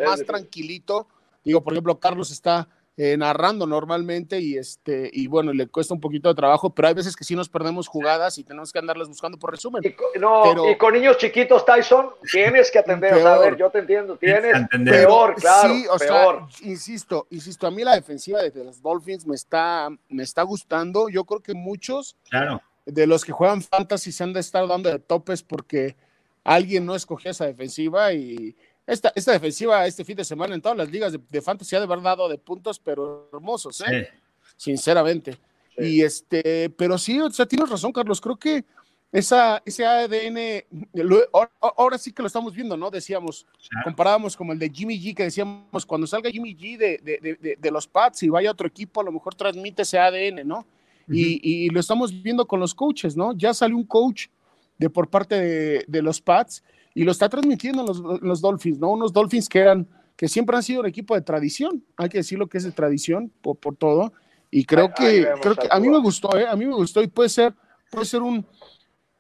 más tranquilito. Digo, por ejemplo, Carlos está eh, narrando normalmente y este y bueno, le cuesta un poquito de trabajo, pero hay veces que sí nos perdemos jugadas y tenemos que andarlas buscando por resumen. Y con, no, y con niños chiquitos, Tyson, tienes que atender, a ver, yo te entiendo, tienes peor, claro, sí, o peor. Sea, insisto, insisto, a mí la defensiva de los Dolphins me está, me está gustando, yo creo que muchos claro. de los que juegan fantasy se han de estar dando de topes porque alguien no escogió esa defensiva y esta, esta defensiva este fin de semana en todas las ligas de, de fantasy ha de haber dado de puntos, pero hermosos, ¿eh? Sinceramente. Y este, pero sí, o sea, tienes razón, Carlos. Creo que esa, ese ADN, ahora, sí que lo estamos viendo, ¿no? Decíamos, comparábamos como el de Jimmy G, que decíamos, cuando salga Jimmy G de, de, de, los Pats y vaya a otro equipo, a lo mejor transmite ese ADN, ¿no? y, y, lo estamos viendo con los coaches, ¿no? Ya salió un coach de por parte de, los Pats y lo está transmitiendo los, los Dolphins, ¿no? Unos Dolphins que eran, que siempre han sido un equipo de tradición, hay que decir lo que es de tradición por, por todo, y creo que, creo que a mí me gustó, ¿eh? A mí me gustó y puede ser, puede ser un...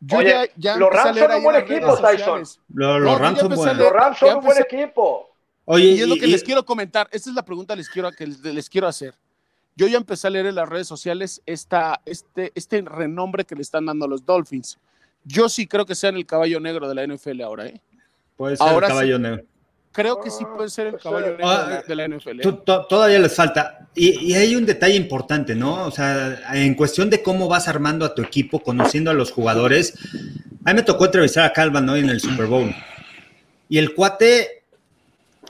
Yo ya, ya los Rams son un buen equipo, Tyson. Los, Rams son, un buen equipo. Oye, y es lo que les quiero comentar, esta es la pregunta que les quiero, que les quiero hacer. Yo ya empecé a leer en las redes sociales esta, este, este renombre que le están dando a los Dolphins. Yo sí creo que sean el caballo negro de la NFL ahora, ¿eh? Puede ser el caballo negro. Creo que sí puede ser el caballo negro de, la NFL. ¿eh? Todavía les falta. Y, hay un detalle importante, ¿no? O sea, en cuestión de cómo vas armando a tu equipo, conociendo a los jugadores. A mí me tocó entrevistar a Calvin hoy en el Super Bowl. Y el cuate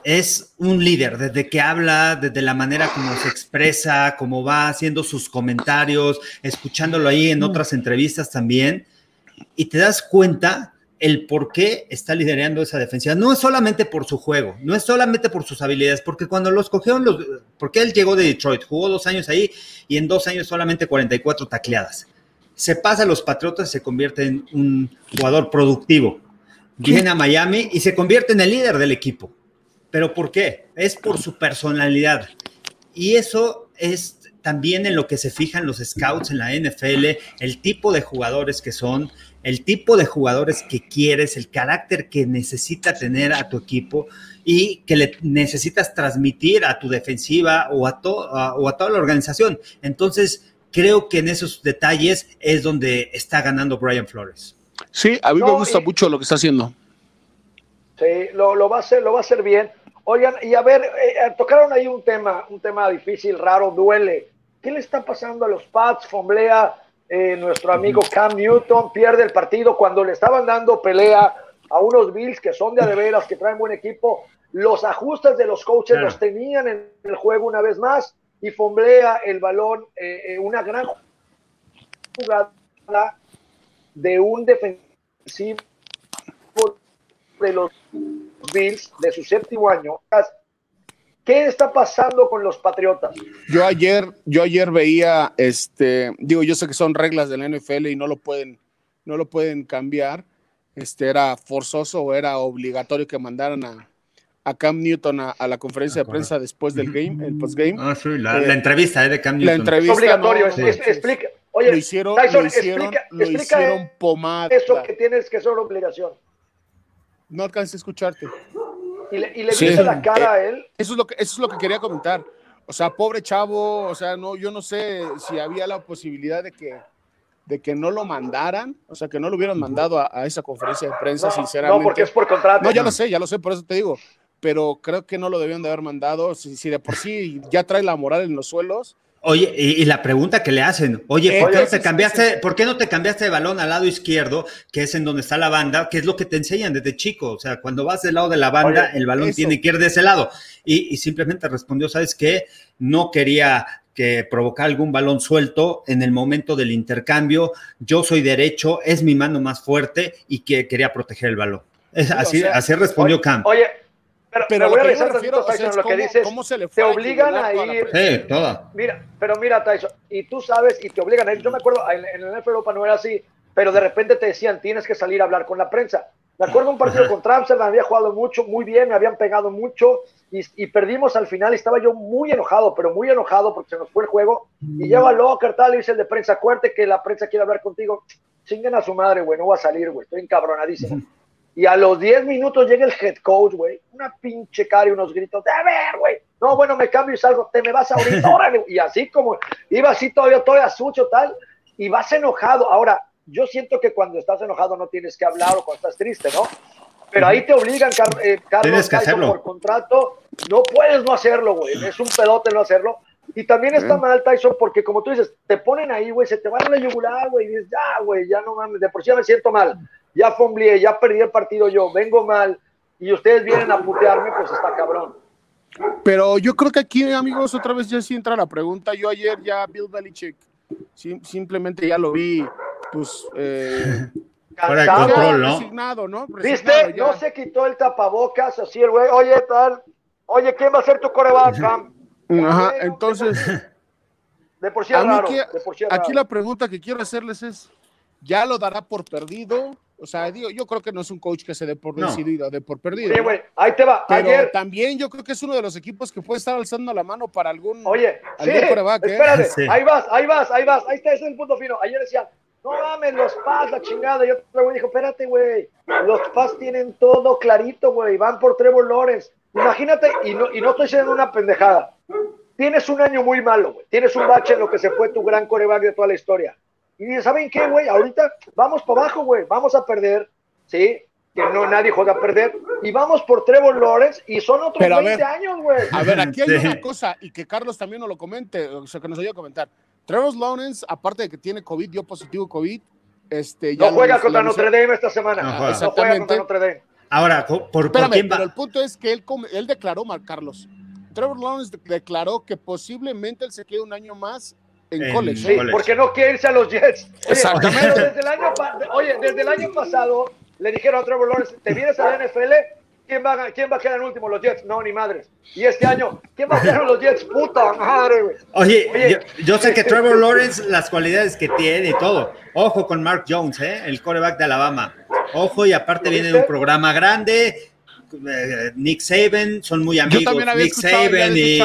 es un líder, desde que habla, desde la manera como se expresa, cómo va haciendo sus comentarios, escuchándolo ahí en otras entrevistas también y te das cuenta el por qué está liderando esa defensiva. No es solamente por su juego, no es solamente por sus habilidades, porque cuando los cogieron, los, porque él llegó de Detroit, jugó dos años ahí y en dos años solamente 44 tacleadas. Se pasa a los Patriotas se convierte en un jugador productivo. Viene a Miami y se convierte en el líder del equipo. ¿Pero por qué? Es por su personalidad. Y eso es también en lo que se fijan los scouts en la NFL, el tipo de jugadores que son, el tipo de jugadores que quieres, el carácter que necesita tener a tu equipo y que le necesitas transmitir a tu defensiva o a, o a toda la organización. Entonces, creo que en esos detalles es donde está ganando Brian Flores. Sí, a mí me gusta mucho lo que está haciendo. Sí, lo, va a hacer, lo va a hacer bien. Oigan, y a ver, eh, tocaron ahí un tema, un tema difícil, raro, duele. ¿Qué le está pasando a los Pats? Fomblea eh, nuestro amigo Cam Newton, pierde el partido cuando le estaban dando pelea a unos Bills que son de veras, que traen buen equipo. Los ajustes de los coaches los tenían en el juego una vez más y fomblea el balón, eh, eh, una gran jugada de un defensivo de los Bills de su séptimo año. ¿Qué está pasando con los Patriotas? Yo ayer, yo ayer veía, este, digo, yo sé que son reglas del NFL y no lo pueden, no lo pueden cambiar. Este era forzoso o era obligatorio que mandaran a, a Cam Newton a, la conferencia de prensa después del game, el postgame. Ah, sí, la, eh, entrevista eh, de Cam Newton. La entrevista. Es obligatorio, explica. Oye, lo hicieron, lo hicieron, lo hicieron pomada. Eso que tienes que ser obligación. No alcancé a escucharte. Y le, y le la cara a él. Eso es, lo que, eso es lo que quería comentar. O sea, pobre chavo, o sea, no, yo no sé si había la posibilidad de que, de que no lo mandaran, o sea, que no lo hubieran mandado a, esa conferencia de prensa, sinceramente. No, porque es por contrato. No, ya lo sé, ya lo sé, por eso te digo. Pero creo que no lo debían de haber mandado. Si, si de por sí ya trae la moral en los suelos, Oye, y, la pregunta que le hacen, oye, ¿por qué, no te cambiaste, ¿por qué no te cambiaste de balón al lado izquierdo, que es en donde está la banda, que es lo que te enseñan desde chico? O sea, cuando vas del lado de la banda, el balón tiene que ir de ese lado. Y, simplemente respondió, ¿sabes qué? No quería que provocar algún balón suelto en el momento del intercambio. Yo soy derecho, es mi mano más fuerte y que quería proteger el balón. así, así respondió Cam. Oye, pero, voy a regresar lo que dices. ¿cómo se le fue te obligan a, ir. Sí, toda. Mira, pero mira, Tyson, y tú sabes, y te obligan a ir. Yo me acuerdo, en, en el Europa no era así, pero de repente te decían, tienes que salir a hablar con la prensa. Me acuerdo un partido con contra me había jugado mucho, muy bien, me habían pegado mucho y, perdimos al final. Y estaba yo muy enojado, pero muy enojado porque se nos fue el juego. Y lleva Locker, tal, y dice el de prensa, acuérdate que la prensa quiere hablar contigo. Chinguen a su madre, güey, no va a salir, güey, estoy encabronadísimo. Y a los 10 minutos llega el head coach, güey. Una pinche cara y unos gritos de a ver, güey. No, bueno, me cambio y salgo. Te me vas ahorita, órale. Y así como iba así todavía, todavía sucio, tal. Y vas enojado. Ahora, yo siento que cuando estás enojado no tienes que hablar o cuando estás triste, ¿no? Pero ahí te obligan, eh, Carlos, por contrato. No puedes no hacerlo, güey. Es un pedote no hacerlo. Y también está mal, Tyson, porque como tú dices, te ponen ahí, güey, se te van a la yugular, güey, y dices, ya, güey, ya no mames, de por sí ya me siento mal ya fomblié, ya perdí el partido yo, vengo mal y ustedes vienen a putearme, pues está cabrón. Pero yo creo que aquí, amigos, otra vez ya sí entra la pregunta. Yo ayer ya Bill Belichick, simplemente ya lo vi, pues... Eh, Fuera control, ¿no? ¿Viste? No se quitó el tapabocas, así el güey, oye, tal, oye, ¿quién va a ser tu coreback, Ajá, entonces... De por sí raro, de por sí Aquí la pregunta que quiero hacerles es, ¿ya lo dará por perdido? O sea, digo, yo creo que no es un coach que se dé por decidido, de por perdido. Sí, güey, ahí te va. Pero también yo creo que es uno de los equipos que puede estar alzando la mano para algún. Oye, sí, ¿eh? espérate, ahí vas, ahí vas, ahí vas, ahí está, ese es el punto fino. Ayer decía, no mames, los Paz, la chingada. Y otro güey dijo, espérate, güey, los Paz tienen todo clarito, güey, van por Trevor Lawrence. Imagínate, y no, y no estoy siendo una pendejada. Tienes un año muy malo, güey. Tienes un bache en lo que se fue tu gran coreback de toda la historia y ¿saben qué, güey? Ahorita vamos para abajo, güey. Vamos a perder, ¿sí? Que no nadie juega a perder. Y vamos por Trevor Lawrence y son otros 20 años, güey. A ver, aquí hay una cosa, y que Carlos también nos lo comente, o sea, que nos ayude a comentar. Trevor Lawrence, aparte de que tiene COVID, dio positivo COVID, este, ya no juega contra Notre Dame esta semana. No, juega contra Notre Dame. Ahora, por, por quién va? pero el punto es que él, él declaró, Mar Carlos, Trevor Lawrence declaró que posiblemente él se quede un año más en, college. Sí, porque no quiere irse a los Jets. Exactamente. Desde el año, oye, desde el año pasado le dijeron a Trevor Lawrence, ¿te vienes a la NFL? ¿Quién va, a, ¿Quién va a quedar en último? Los Jets. No, ni madres. Y este año, ¿quién va a quedar en los Jets? Puta madre, güey. Oye, yo, sé que Trevor Lawrence, las cualidades que tiene y todo. Ojo con Mark Jones, ¿eh? el coreback de Alabama. Ojo, y aparte viene de un programa grande. Eh, Nick Saban, son muy amigos. Nick Saban y.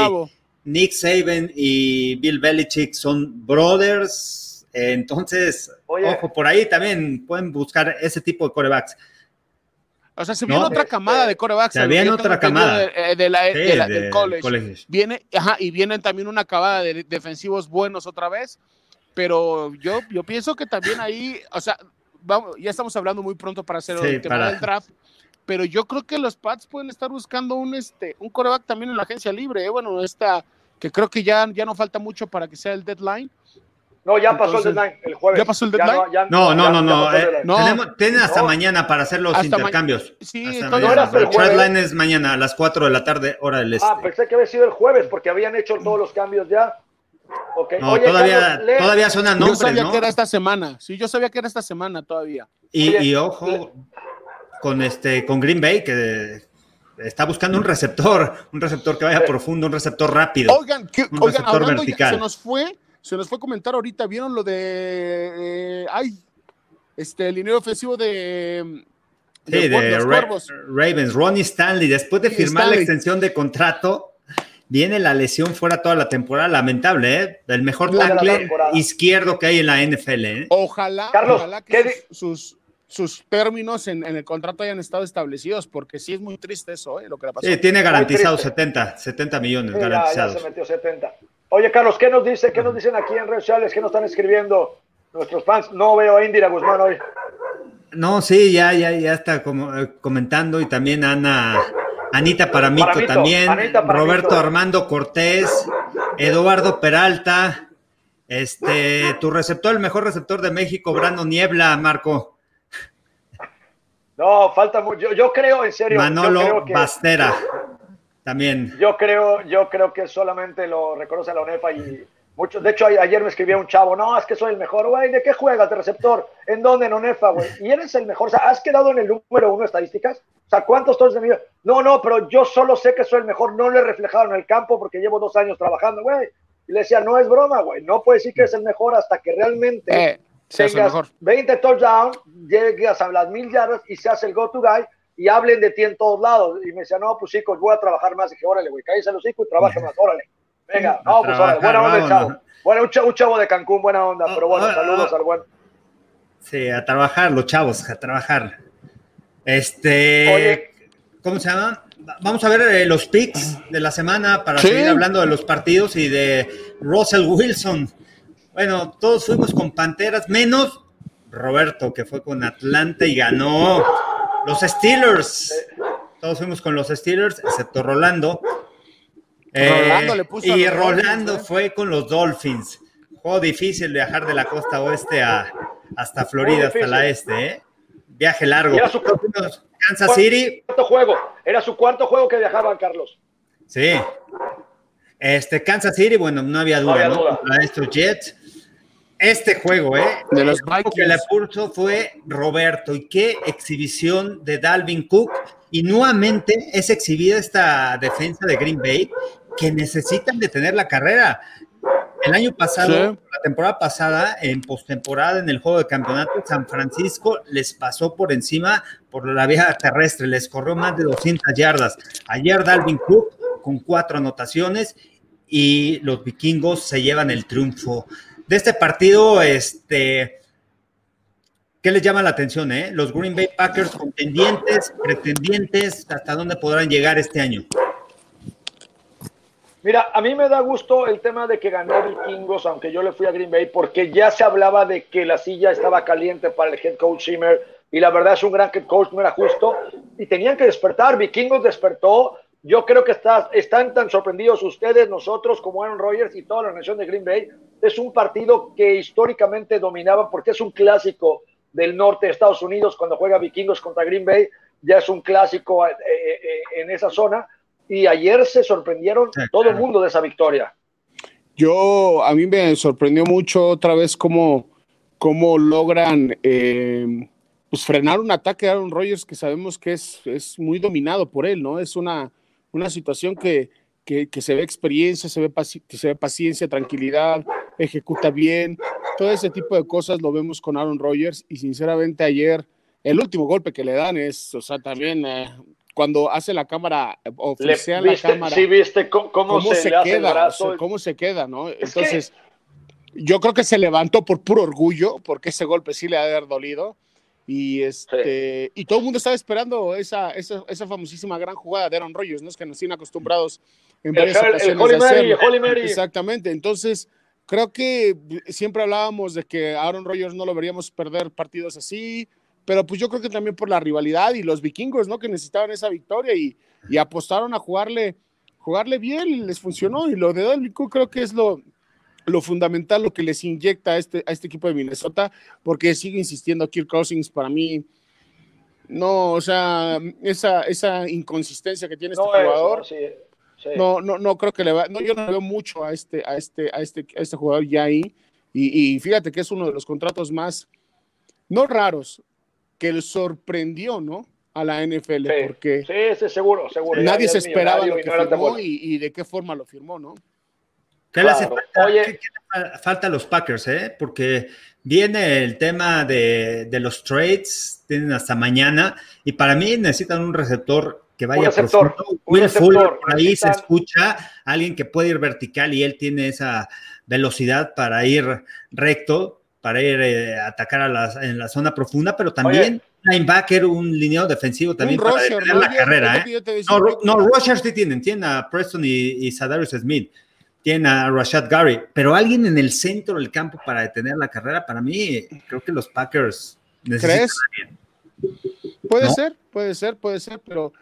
Nick Saban y Bill Belichick son brothers, entonces, ojo, por ahí también pueden buscar ese tipo de corebacks. O sea, se viene otra camada de corebacks. Se viene otra camada. De, la, del college. Viene, ajá, y vienen también una camada de defensivos buenos otra vez, pero yo, yo pienso que también ahí, o sea, vamos, ya estamos hablando muy pronto para hacer el tema del draft, pero yo creo que los Pats pueden estar buscando un este un coreback también en la agencia libre, ¿eh? bueno, esta que creo que ya, ya no falta mucho para que sea el deadline. No, ya pasó el deadline, el jueves. ¿Ya pasó el deadline? no, no, no, no. Eh, tienen hasta mañana para hacer los intercambios. sí, el deadline es mañana a las 4 de la tarde, hora del este. Ah, pensé que había sido el jueves porque habían hecho todos los cambios ya. No, todavía, todavía suena nombres, Yo sabía que era esta semana. Sí, yo sabía que era esta semana todavía. Y, ojo, con este, con Green Bay, que está buscando un receptor, un receptor que vaya profundo, un receptor rápido. Oigan, un receptor vertical. se nos fue, se nos fue a comentar ahorita, ¿vieron lo de eh, ay, este el dinero ofensivo de Sí, de, Ravens, Ronnie Stanley, después de firmar la extensión de contrato, viene la lesión fuera toda la temporada, lamentable, ¿eh? El mejor tackle izquierdo que hay en la NFL, ¿eh? Ojalá, ojalá que sus, sus, términos en, el contrato hayan estado establecidos, porque sí es muy triste eso, ¿eh? Lo que le pasó. Sí, tiene garantizado 70, 70 millones garantizados. Ya, se metió 70. Oye, Carlos, ¿qué nos dice? ¿Qué nos dicen aquí en redes sociales? ¿Qué nos están escribiendo nuestros fans? No veo a Indira Guzmán hoy. No, sí, ya, ya, ya está como, eh, comentando y también Ana, Anita Paramito, también, Roberto Armando Cortés, Eduardo Peralta, este, tu receptor, el mejor receptor de México, Brando Niebla, Marco. No, falta mucho. Yo, creo, en serio. Manolo Bastera, también. Yo creo, yo creo que solamente lo reconoce la UNEFA y Muchos, de hecho, ayer me escribía un chavo, no, es que soy el mejor, güey, ¿de qué juegas de receptor? ¿En dónde? En ONEFA, güey. Y eres el mejor, o sea, ¿has quedado en el número uno de estadísticas? O sea, ¿cuántos todos de mi No, no, pero yo solo sé que soy el mejor, no lo he reflejado en el campo porque llevo dos años trabajando, güey. Y le decía, no es broma, güey, no puedes decir que es el mejor hasta que realmente eh, tengas 20 touchdowns, llegues a las mil yardas y seas el go-to guy y hablen de ti en todos lados. Y me decía, no, pues chicos, voy a trabajar más. Y dije, órale, güey, cállese los hijos y trabaja más, órale. Venga, no, pues buena onda, chavo. Bueno, un chavo, de Cancún, buena onda, pero bueno, saludos al buen. Sí, a trabajar, los chavos, a trabajar. Este, Oye. ¿cómo se llama? Vamos a ver eh, los picks de la semana para seguir hablando de los partidos y de Russell Wilson. Bueno, todos fuimos con Panteras, menos Roberto, que fue con Atlanta y ganó los Steelers. Todos fuimos con los Steelers, excepto Rolando. Eh, y Rolando fue con los Dolphins. Juego difícil viajar de la costa oeste a, hasta Florida, hasta la este, ¿eh? Viaje largo. Era su Kansas City. Cuarto juego. Era su cuarto juego que viajaban, Carlos. Sí. Este, Kansas City, bueno, no había duda, ¿no? Para estos Jets. Este juego, ¿eh? De los Vikings. que le pulso fue Roberto. Y qué exhibición de Dalvin Cook. Y nuevamente es exhibida esta defensa de Green Bay que necesitan detener la carrera. El año pasado, la temporada pasada, en postemporada, en el juego de campeonato, San Francisco les pasó por encima por la vía terrestre, les corrió más de 200 yardas. Ayer Dalvin Cook con cuatro anotaciones y los vikingos se llevan el triunfo. De este partido, este, ¿qué les llama la atención? Eh? Los Green Bay Packers contendientes, pretendientes, ¿hasta dónde podrán llegar este año? Mira, a mí me da gusto el tema de que ganó Vikingos, aunque yo le fui a Green Bay, porque ya se hablaba de que la silla estaba caliente para el head coach Shimmer, y la verdad es un gran head coach, no era justo, y tenían que despertar. Vikingos despertó. Yo creo que está, están tan sorprendidos ustedes, nosotros, como Aaron Rodgers y toda la nación de Green Bay. Es un partido que históricamente dominaba porque es un clásico del norte de Estados Unidos cuando juega Vikingos contra Green Bay. Ya es un clásico eh, eh, eh, en esa zona y ayer se sorprendieron todo el mundo de esa victoria. Yo, a mí me sorprendió mucho otra vez cómo, cómo logran eh, pues frenar un ataque de Aaron Rodgers que sabemos que es, es muy dominado por él, ¿no? Es una, una situación que, que, se ve experiencia, se ve, se ve paciencia, tranquilidad, ejecuta bien, todo ese tipo de cosas lo vemos con Aaron Rodgers y sinceramente ayer el último golpe que le dan es, o sea, también eh, cuando hace la cámara, oficial la cámara. Sí, viste cómo, se, queda, cómo se queda, ¿no? Entonces, yo creo que se levantó por puro orgullo, porque ese golpe sí le ha de haber dolido. Y, este, y todo el mundo estaba esperando esa, esa, esa, famosísima gran jugada de Aaron Rodgers, ¿no? Es que nos tienen acostumbrados en varias el, ocasiones. Exactamente. Entonces, creo que siempre hablábamos de que Aaron Rodgers no lo veríamos perder partidos así pero pues yo creo que también por la rivalidad y los vikingos, ¿no? Que necesitaban esa victoria y, y apostaron a jugarle, jugarle bien y les funcionó. Y lo de Dalvin creo que es lo, lo fundamental, lo que les inyecta a este, a este equipo de Minnesota, porque sigue insistiendo Kirk Cousins para mí. No, o sea, esa, esa inconsistencia que tiene este jugador. sí. No, no, no creo que le va, no, yo no veo mucho a este, a este, a este, a este jugador ya ahí. Y, y, fíjate que es uno de los contratos más, no raros, que le sorprendió, ¿no? A la NFL, porque sí, sí, seguro, seguro. Nadie se esperaba lo que firmó y, y, de qué forma lo firmó, ¿no? ¿Qué le hace falta, Oye, falta a los Packers, eh? Porque viene el tema de, de, los trades, tienen hasta mañana, y para mí necesitan un receptor que vaya un receptor, Will Fuller, por ahí se escucha alguien que puede ir vertical y él tiene esa velocidad para ir recto, para ir eh, a atacar a la, en la zona profunda, pero también linebacker, un lineado defensivo también para rusher, la carrera. ¿eh? No, no, Rushers sí tienen, tienen a Preston y, y Sadarius Smith tiene a Rashad Gary, pero alguien en el centro del campo para detener la carrera, para mí, creo que los Packers necesitan ¿Crees? Puede ser, puede ser, puede ser, pero.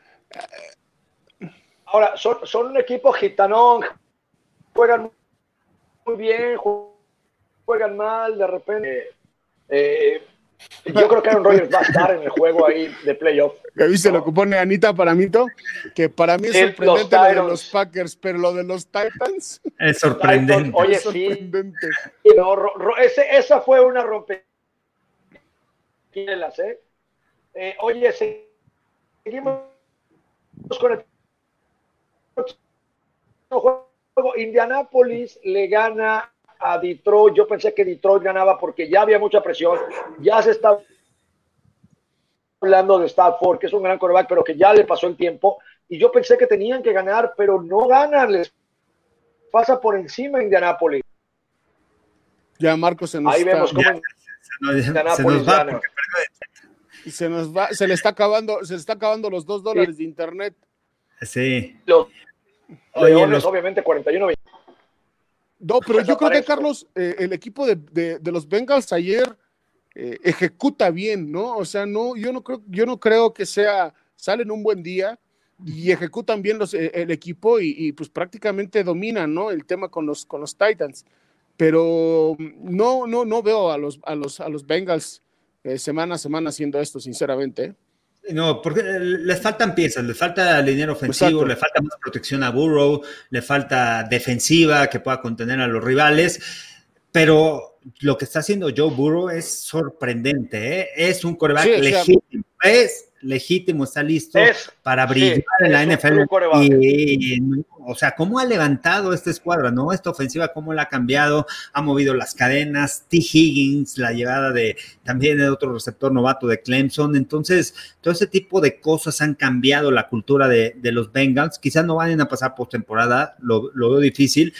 Ahora, son, son un equipo gitanón, juegan muy bien, juegan mal, de repente. Eh, yo creo que Aaron Rodgers va a estar en el juego ahí de playoff. ¿Viste lo que pone Anita para Mito? Que para mí es sorprendente lo de los Packers, pero lo de los Titans. Es sorprendente. oye, es sorprendente. sí. No, ro, ro, ese, esa fue una rompe. ¿eh? ¿eh? oye, seguimos con el juego. Indianapolis le gana a Detroit. Yo pensé que Detroit ganaba porque ya había mucha presión. Ya se está hablando de Stafford, que es un gran coreback, pero que ya le pasó el tiempo. Y yo pensé que tenían que ganar, pero no ganan. Les pasa por encima Indianapolis. Ya Marcos se nos Ahí vemos cómo Indianapolis gana. Y se nos va, se le está acabando, se le está acabando los dos dólares de internet. Sí. Los Oye, los... obviamente 41 no, pero yo creo que, Carlos, eh, el equipo de, de, de, los Bengals ayer eh, ejecuta bien, ¿no? O sea, no, yo no creo, yo no creo que sea, salen un buen día y ejecutan bien los, eh, el equipo y, y, pues prácticamente dominan, ¿no? El tema con los, con los Titans. Pero no, no, no veo a los, a los, a los Bengals semana a semana haciendo esto, sinceramente. No, porque les faltan piezas, le falta línea ofensivo, Exacto. le falta más protección a Burrow, le falta defensiva que pueda contener a los rivales, pero lo que está haciendo Joe Burrow es sorprendente, ¿eh? es un coreback sí, legítimo, es legítimo, está listo es, para brillar sí, en la NFL. Y, y, o sea, cómo ha levantado esta escuadra, ¿no? Esta ofensiva, cómo la ha cambiado, ha movido las cadenas, T. Higgins, la llegada de también de otro receptor novato de Clemson. Entonces, todo ese tipo de cosas han cambiado la cultura de, de los Bengals. Quizás no vayan a pasar postemporada, lo, lo veo difícil,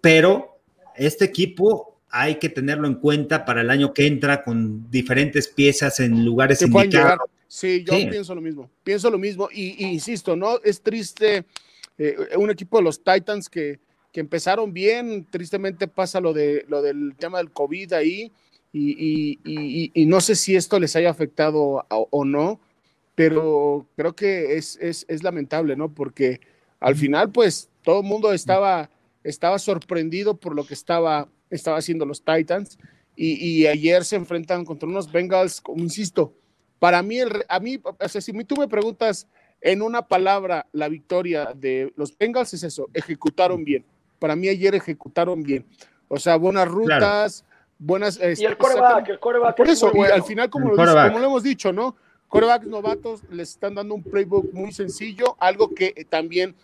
pero este equipo hay que tenerlo en cuenta para el año que entra con diferentes piezas en lugares indicados. Sí, yo sí. pienso lo mismo, pienso lo mismo y, y insisto, ¿no? Es triste eh, un equipo de los Titans que, que, empezaron bien, tristemente pasa lo, de, lo del tema del COVID ahí y, y, y no sé si esto les haya afectado a, o no, pero creo que es, es, es, lamentable, ¿no? Porque al final, pues, todo el mundo estaba, estaba sorprendido por lo que estaba, estaba haciendo los Titans y, ayer se enfrentan contra unos Bengals, como insisto, para mí, el, a mí, o sea, si tú me preguntas en una palabra la victoria de los Bengals es eso, ejecutaron bien. Para mí ayer ejecutaron bien. O sea, buenas rutas, claro. buenas... y el coreback, el coreback. Por eso, bueno. y al final, como lo, como lo, hemos dicho, ¿no? Corebacks novatos les están dando un playbook muy sencillo, algo que también,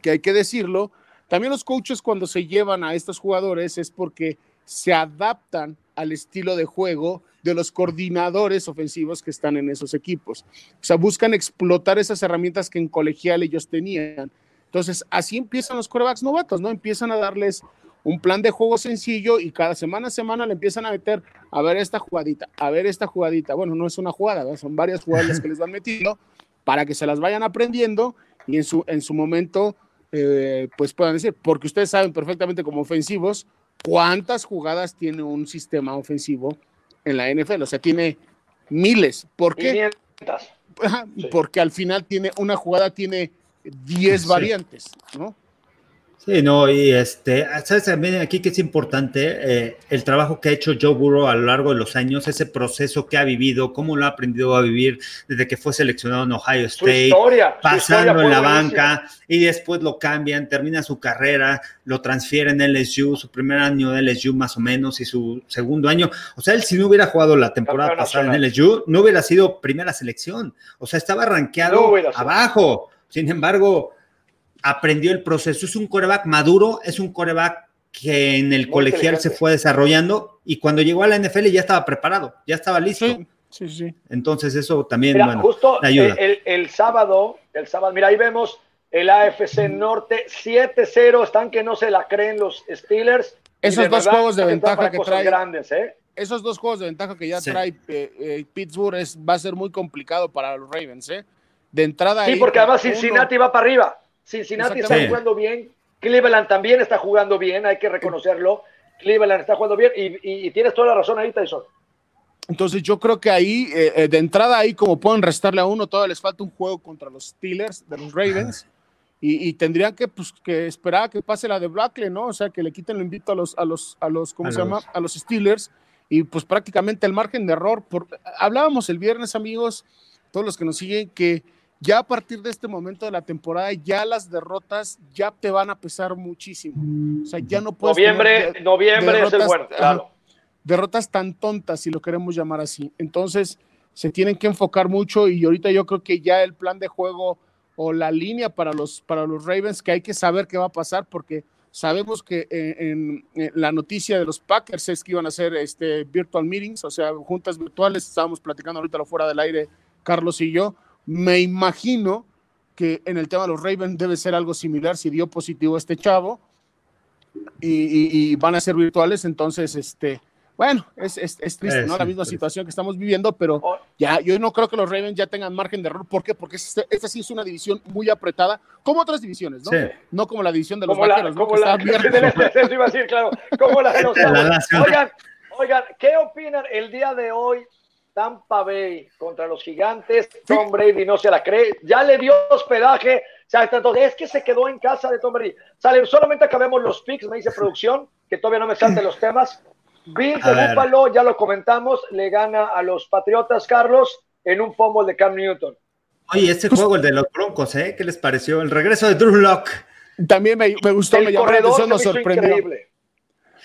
que hay que decirlo, también los coaches cuando se llevan a estos jugadores es porque se adaptan al estilo de juego de los coordinadores ofensivos que están en esos equipos. O sea, buscan explotar esas herramientas que en colegial ellos tenían. Entonces, así empiezan los corebacks novatos, ¿no? Empiezan a darles un plan de juego sencillo y cada semana a semana le empiezan a meter a ver esta jugadita, a ver esta jugadita. Bueno, no es una jugada, son varias jugadas que les van metiendo para que se las vayan aprendiendo y en su, en su momento, eh, pues puedan decir, porque ustedes saben perfectamente como ofensivos cuántas jugadas tiene un sistema ofensivo en la NFL, o sea, tiene miles. ¿Por qué? Sí. Porque al final tiene una jugada tiene 10 sí. variantes, ¿no? Sí, no, y este, sabes también aquí que es importante eh, el trabajo que ha hecho Joe Burrow a lo largo de los años, ese proceso que ha vivido, cómo lo ha aprendido a vivir desde que fue seleccionado en Ohio State, pasando en la banca y después lo cambian, termina su carrera, lo transfieren en LSU, su primer año de LSU más o menos y su segundo año. O sea, él si no hubiera jugado la temporada pasada en LSU, no hubiera sido primera selección. O sea, estaba rankeado abajo. Sin embargo, aprendió el proceso. Es un coreback maduro, es un coreback que en el colegial se fue desarrollando y cuando llegó a la NFL ya estaba preparado, ya estaba listo. Sí, sí, Entonces eso también, bueno, justo ayuda. El, sábado, el sábado, mira, ahí vemos el AFC Norte 7-0, están que no se la creen los Steelers. Esos dos juegos de ventaja que trae. Grandes, ¿eh? Esos dos juegos de ventaja que ya trae eh, eh, Pittsburgh es, va a ser muy complicado para los Ravens, ¿eh? De entrada. Sí, porque además Cincinnati va para arriba. Cincinnati está jugando bien, Cleveland también está jugando bien, hay que reconocerlo. Cleveland está jugando bien y, tienes toda la razón ahí, Tyson. Entonces yo creo que ahí, eh, eh, de entrada ahí, como pueden restarle a uno, todavía les falta un juego contra los Steelers, de los Ravens, y, tendrían que, pues, que esperar a que pase la de Blackley, ¿no? O sea, que le quiten el invito a los, a los, a los, ¿cómo se llama? A los Steelers, y pues prácticamente el margen de error. Por, hablábamos el viernes, amigos, todos los que nos siguen, que ya a partir de este momento de la temporada, ya las derrotas ya te van a pesar muchísimo. O sea, ya no puedes. Noviembre, noviembre es el bueno, claro. derrotas tan tontas, si lo queremos llamar así. Entonces, se tienen que enfocar mucho y ahorita yo creo que ya el plan de juego o la línea para los, para los Ravens, que hay que saber qué va a pasar, porque sabemos que en, la noticia de los Packers es que iban a hacer este virtual meetings, o sea, juntas virtuales, estábamos platicando ahorita lo fuera del aire, Carlos y yo, me imagino que en el tema de los Ravens debe ser algo similar si dio positivo este chavo y, van a ser virtuales, entonces, este, bueno, es, triste, ¿no? La misma situación que estamos viviendo, pero ya yo no creo que los Ravens ya tengan margen de error. ¿Por qué? Porque este, esta sí es una división muy apretada, como otras divisiones, ¿no? No como la división de los vaqueros, ¿no? Como la, iba a decir, claro, como la de los Oigan, oigan, ¿qué opinan el día de hoy Tampa Bay contra los gigantes. Tom Brady no se la cree. Ya le dio hospedaje. Entonces, es que se quedó en casa de Tom Brady. Sale, solamente acabemos los picks, me dice producción, que todavía no me salten los temas. Bill de Búfalo, ya lo comentamos, le gana a los Patriotas, Carlos, en un fumble de Cam Newton. Oye, este juego, el de los Broncos, ¿eh? ¿Qué les pareció? El regreso de Drew Locke. También me, gustó, me llamó la atención, nos sorprendió. Increíble.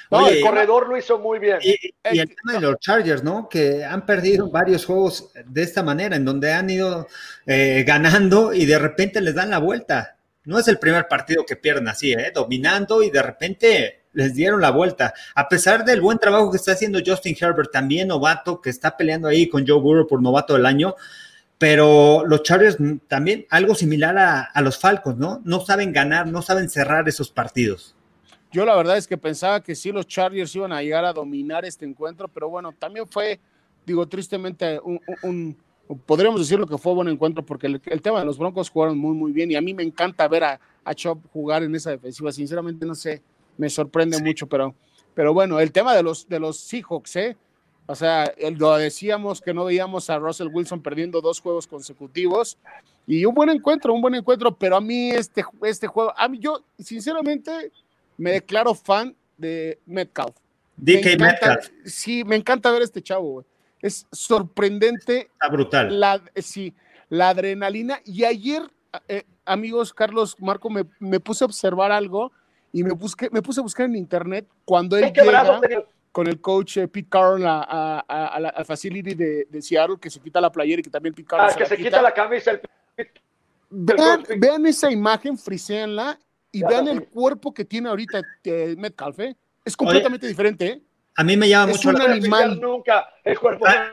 No, el corredor lo hizo muy bien. Y, el tema de los Chargers, ¿no? Que han perdido varios juegos de esta manera, en donde han ido eh, ganando y de repente les dan la vuelta. No es el primer partido que pierden así, ¿eh? Dominando y de repente les dieron la vuelta. A pesar del buen trabajo que está haciendo Justin Herbert, también novato, que está peleando ahí con Joe Burrow por novato del año, pero los Chargers también algo similar a, a los Falcons, ¿no? No saben ganar, no saben cerrar esos partidos. Yo la verdad es que pensaba que sí los Chargers iban a llegar a dominar este encuentro, pero bueno, también fue, digo, tristemente un, podríamos decir lo que fue un buen encuentro porque el, tema de los Broncos jugaron muy, muy bien y a mí me encanta ver a, Chop jugar en esa defensiva. Sinceramente, no sé, me sorprende mucho, pero, pero bueno, el tema de los, de los Seahawks, ¿eh? O sea, lo decíamos que no veíamos a Russell Wilson perdiendo dos juegos consecutivos y un buen encuentro, un buen encuentro, pero a mí este, este juego, a mí yo, sinceramente, me declaro fan de Metcalf. DK Metcalf. Sí, me encanta ver este chavo, Es sorprendente. Está brutal. La, sí, la adrenalina. Y ayer, eh, amigos, Carlos, Marco, me, puse a observar algo y me, busqué, me puse a buscar en internet cuando él llega con el coach eh, Pete Carroll a, la facility de, Seattle, que se quita la playera y que también Pete Carroll ah, que se, quita. la camisa. El... Vean, vean, esa imagen, friseenla y vean el cuerpo que tiene ahorita eh, Metcalf, ¿eh? Es completamente diferente, ¿eh? A mí me llama mucho la animal. Nunca el cuerpo. Ah,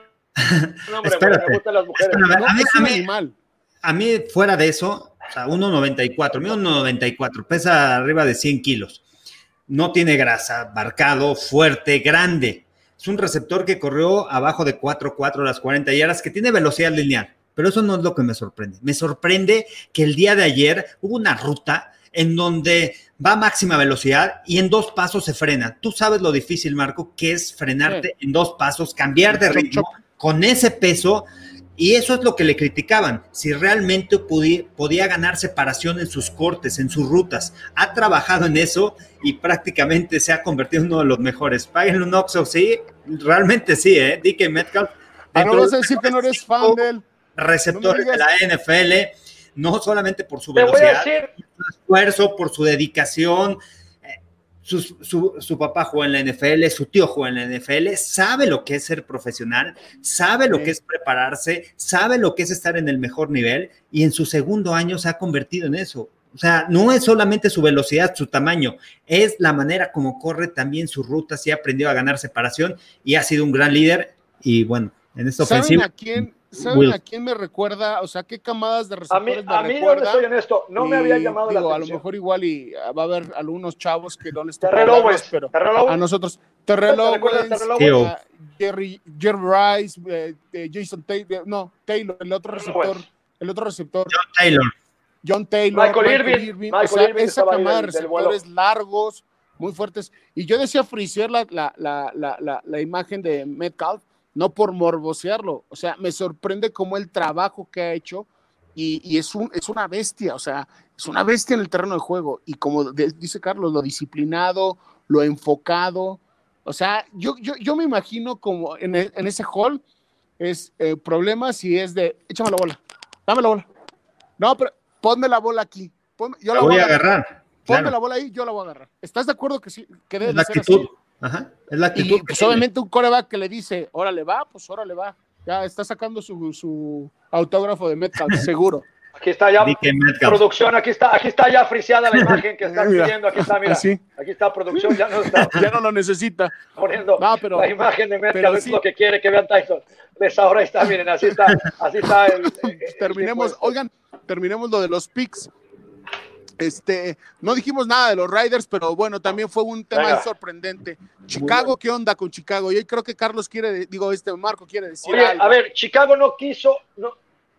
no, hombre. Me las mujeres. a, mí, es un animal. a mí, fuera de eso, o sea, 1,94, mí 1,94, pesa arriba de 100 kilos. No tiene grasa, marcado, fuerte, grande. Es un receptor que corrió abajo de 4,4 las 40 yardas, que tiene velocidad lineal. Pero eso no es lo que me sorprende. Me sorprende que el día de ayer hubo una ruta en donde va a máxima velocidad y en dos pasos se frena. Tú sabes lo difícil, Marco, que es frenarte en dos pasos, cambiar de ritmo con ese peso Y eso es lo que le criticaban, si realmente podía, ganar separación en sus cortes, en sus rutas. Ha trabajado en eso y prácticamente se ha convertido en uno de los mejores. Paguen un Oxo, sí, realmente sí, ¿eh? DK Metcalf. Ah, no vas a decir que no eres fan del receptores de la NFL, no solamente por su velocidad, por su esfuerzo, por su dedicación, su, papá juega en la NFL, su tío juega en la NFL, sabe lo que es ser profesional, sabe lo que es prepararse, sabe lo que es estar en el mejor nivel y en su segundo año se ha convertido en eso. O sea, no es solamente su velocidad, su tamaño, es la manera como corre también sus rutas y ha aprendido a ganar separación y ha sido un gran líder. Y bueno, en esta ofensiva. a quién, ¿Saben a quién me recuerda? O sea, ¿qué camadas de receptores a mí, me a mí, no soy honesto, no me había llamado la atención. A lo mejor igual y ah, va a haber algunos chavos que no les pero a nosotros. Terrell Owens, Jerry, Jerry Rice, eh, eh, Jason Taylor, no, Taylor, el otro receptor, el otro receptor. John Taylor. John Taylor. Michael, Irving. o sea, esa camada de receptores largos, muy fuertes. Y yo decía frisear la, la, la, la, la imagen de Metcalf, no por morbosearlo. O sea, me sorprende cómo el trabajo que ha hecho y, es, un, es una bestia, o sea, es una bestia en el terreno de juego. Y como dice Carlos, lo disciplinado, lo enfocado. O sea, yo, yo, yo me imagino como en, e, ese hall es eh, problema si es de, échame la bola, dame la bola. No, pero ponme la bola aquí. yo la, voy, a agarrar. Ponme la bola ahí, yo la voy a agarrar. ¿Estás de acuerdo que sí? Que debe ser así? Ajá, es la actitud. Y, pues obviamente un coreback que le dice, órale va, pues órale va. Ya está sacando su, su autógrafo de Metcalf, seguro. Aquí está ya producción, aquí está, aquí está ya friseada la imagen que están pidiendo, aquí está, mira, aquí está producción, ya no está. ya no lo necesita. Poniendo la imagen de Metcalf, es lo que quiere que vean Tyson. Pues ahora está, miren, así está, así está el, terminemos, oigan, terminemos lo de los picks. Este, no dijimos nada de los Riders, pero bueno, también fue un tema sorprendente. Chicago, ¿qué onda con Chicago? Yo creo que Carlos quiere, digo, este Marco quiere decir. Oye, a ver, Chicago no quiso, no,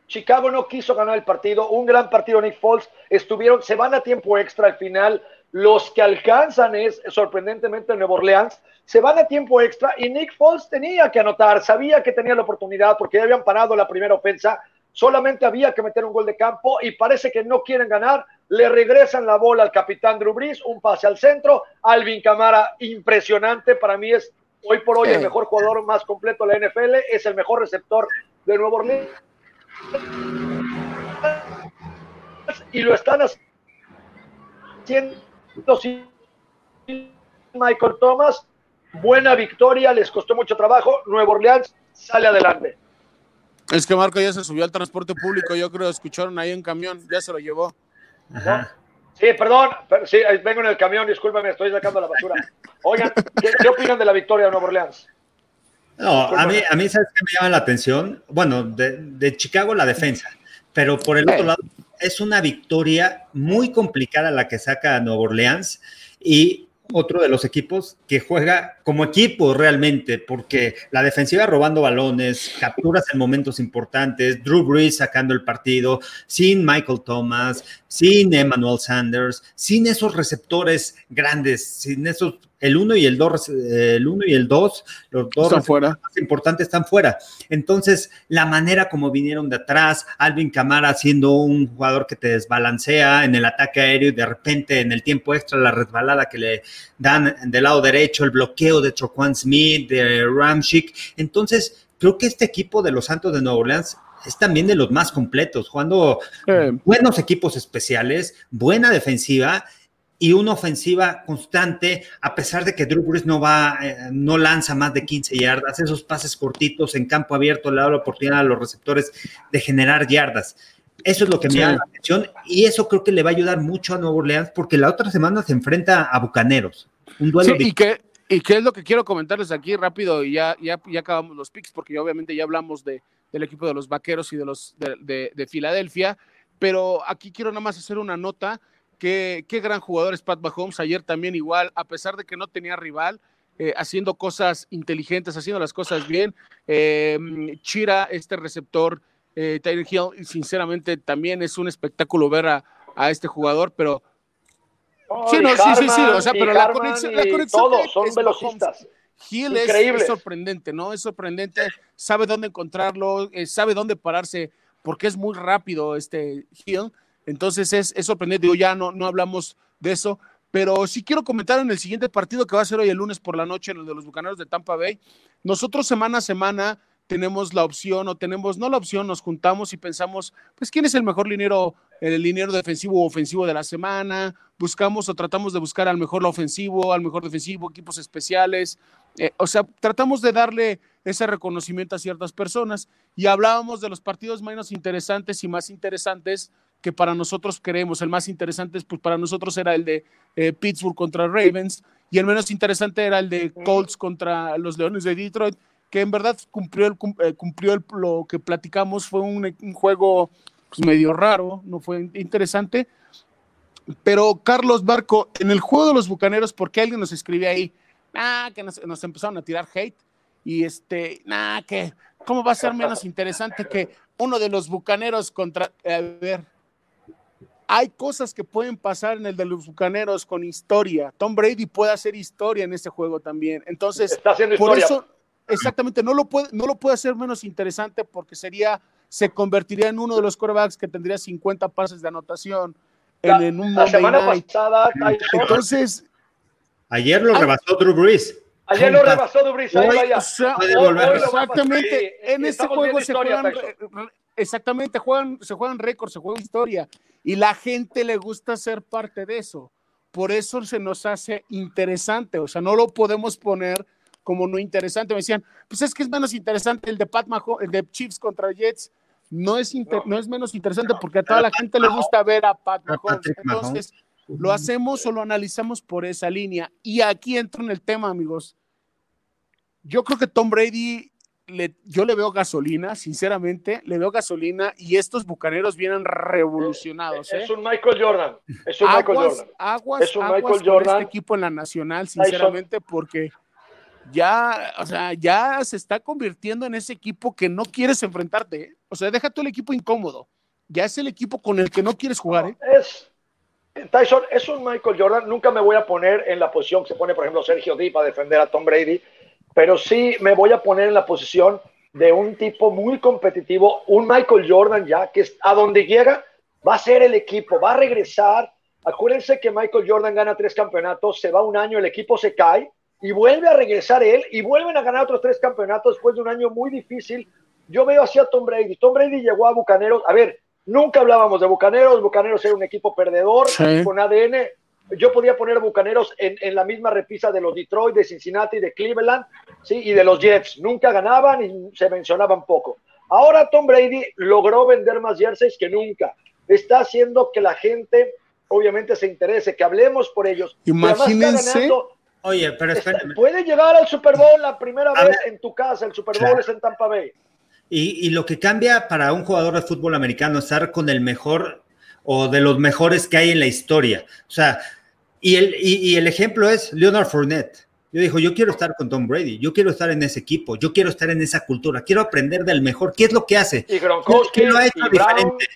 Chicago no quiso ganar el partido, un gran partido Nick Foles, estuvieron, se van a tiempo extra al final, los que alcanzan es sorprendentemente Nuevo Orleans, se van a tiempo extra y Nick Foles tenía que anotar, sabía que tenía la oportunidad porque ya habían parado la primera ofensa, solamente había que meter un gol de campo y parece que no quieren ganar. Le regresan la bola al capitán Drew Brees, un pase al centro. Alvin Camara, impresionante. Para mí es hoy por hoy el mejor jugador más completo de la NFL. Es el mejor receptor de Nuevo Orleans. Y lo están haciendo Michael Thomas. Buena victoria, les costó mucho trabajo. Nuevo Orleans sale adelante. Es que Marco ya se subió al transporte público, yo creo, escucharon ahí en camión, ya se lo llevó. Sí, perdón, sí, vengo en el camión, discúlpame, estoy sacando la basura. Oigan, ¿qué, opinan de la victoria de Nueva Orleans? No, a mí, a mí, ¿sabes qué me llama la atención? Bueno, de, de Chicago la defensa, pero por el otro lado, es una victoria muy complicada la que saca Nueva Orleans y otro de los equipos que juega como equipo realmente, porque la defensiva robando balones, capturas en momentos importantes, Drew Brees sacando el partido, sin Michael Thomas, sin Emmanuel Sanders, sin esos receptores grandes, sin esos el 1 y el 2, el uno y el 2, los dos están fuera. más importantes están fuera. Entonces, la manera como vinieron de atrás, Alvin Camara siendo un jugador que te desbalancea en el ataque aéreo y de repente en el tiempo extra la resbalada que le dan del lado derecho, el bloqueo de Troquan Smith, de Ramchick. Entonces, creo que este equipo de los Santos de Nueva Orleans es también de los más completos, jugando buenos equipos especiales, buena defensiva y una ofensiva constante, a pesar de que Drew Brees no va, eh, no lanza más de 15 yardas, esos pases cortitos en campo abierto le da la oportunidad a los receptores de generar yardas. Eso es lo que me llama la atención y eso creo que le va a ayudar mucho a Nueva Orleans porque la otra semana se enfrenta a Bucaneros. Un duelo y, qué, y qué es lo que quiero comentarles aquí rápido y ya, ya, ya acabamos los picks porque obviamente ya hablamos de, del equipo de los Vaqueros y de los de, de Filadelfia, pero aquí quiero nada más hacer una nota Qué, gran jugador es Pat Mahomes. Ayer también igual, a pesar de que no tenía rival, eh, haciendo cosas inteligentes, haciendo las cosas bien. Eh, Chira, este receptor, eh, Tyler Hill, sinceramente también es un espectáculo ver a, este jugador, pero... sí, no, sí, sí, sí, o sea, pero la conexión, la conexión todos son velocistas. Hill es, sorprendente, ¿no? Es sorprendente, sabe dónde encontrarlo, eh, sabe dónde pararse, porque es muy rápido este Hill. Entonces es, es sorprendente. Digo, ya no, no hablamos de eso, pero sí quiero comentar en el siguiente partido que va a ser hoy el lunes por la noche, en el de los Bucaneros de Tampa Bay. Nosotros semana a semana tenemos la opción o tenemos no la opción, nos juntamos y pensamos, pues, ¿quién es el mejor linero, el linero defensivo o ofensivo de la semana? Buscamos o tratamos de buscar al mejor ofensivo, al mejor defensivo, equipos especiales. Eh, o sea, tratamos de darle ese reconocimiento a ciertas personas y hablábamos de los partidos menos interesantes y más interesantes que para nosotros queremos. El más interesante, pues para nosotros era el de eh, Pittsburgh contra Ravens y el menos interesante era el de Colts contra los Leones de Detroit que en verdad cumplió, el, eh, cumplió lo que platicamos, fue un, juego pues, medio raro, no fue interesante. Pero Carlos Barco, en el juego de los Bucaneros, porque alguien nos escribe ahí, ah, que nos, empezaron a tirar hate, y este, nah, que, ¿cómo va a ser menos interesante que uno de los Bucaneros contra, a ver, hay cosas que pueden pasar en el de los Bucaneros con historia. Tom Brady puede hacer historia en ese juego también. Entonces, Está haciendo por eso Exactamente, no lo, puede, no lo puede hacer menos interesante porque sería, se convertiría en uno de los corebacks que tendría 50 pases de anotación en, un la semana pasada. Entonces, ayer lo rebasó Drew Brees. Ayer lo rebasó Brees. exactamente, en este juego se juegan, exactamente, juegan, se juegan récords, se juega historia y la gente le gusta ser parte de eso. Por eso se nos hace interesante, o sea, no lo podemos poner como no interesante. Me decían, pues es que es menos interesante el de Pat Mahomes, el de Chiefs contra Jets. No es, no, es menos interesante porque a toda la gente le gusta ver a Pat Mahomes. Entonces, lo hacemos o lo analizamos por esa línea. Y aquí entro en el tema, amigos. Yo creo que Tom Brady, le, yo le veo gasolina, sinceramente, le veo gasolina y estos bucaneros vienen revolucionados. Es, ¿eh? un Michael Jordan. Es un Michael Jordan. Aguas, es un Michael Jordan. este equipo en la nacional, sinceramente, porque ya, o sea, ya se está convirtiendo en ese equipo que no quieres enfrentarte. ¿eh? O sea, deja tú el equipo incómodo. Ya es el equipo con el que no quieres jugar. ¿eh? Es, Tyson, es un Michael Jordan. Nunca me voy a poner en la posición que se pone, por ejemplo, Sergio Di para defender a Tom Brady, pero sí me voy a poner en la posición de un tipo muy competitivo, un Michael Jordan ya, que a donde llega va a ser el equipo, va a regresar. Acuérdense que Michael Jordan gana tres campeonatos, se va un año, el equipo se cae y vuelve a regresar él y vuelven a ganar otros tres campeonatos después de un año muy difícil. Yo veo así a Tom Brady. Tom Brady llegó a Bucaneros. A ver, nunca hablábamos de Bucaneros. Bucaneros era un equipo perdedor con ADN. Yo podía poner Bucaneros en, en, la misma repisa de los Detroit, de Cincinnati, de Cleveland, ¿sí? y de los Jets. Nunca ganaban y se mencionaban poco. Ahora Tom Brady logró vender más jerseys que nunca. Está haciendo que la gente, obviamente, se interese, que hablemos por ellos. Imagínense. Oye, pero espérame. Puede llegar al Super Bowl la primera vez en tu casa, el Super Bowl es en Tampa Bay. Y, lo que cambia para un jugador de fútbol americano es estar con el mejor o de los mejores que hay en la historia. O sea, y el, y, el ejemplo es Leonard Fournette. Yo dijo, yo quiero estar con Tom Brady, yo quiero estar en ese equipo, yo quiero estar en esa cultura, quiero aprender del mejor. ¿Qué es lo que hace? Y ¿Qué, lo ha hecho diferente?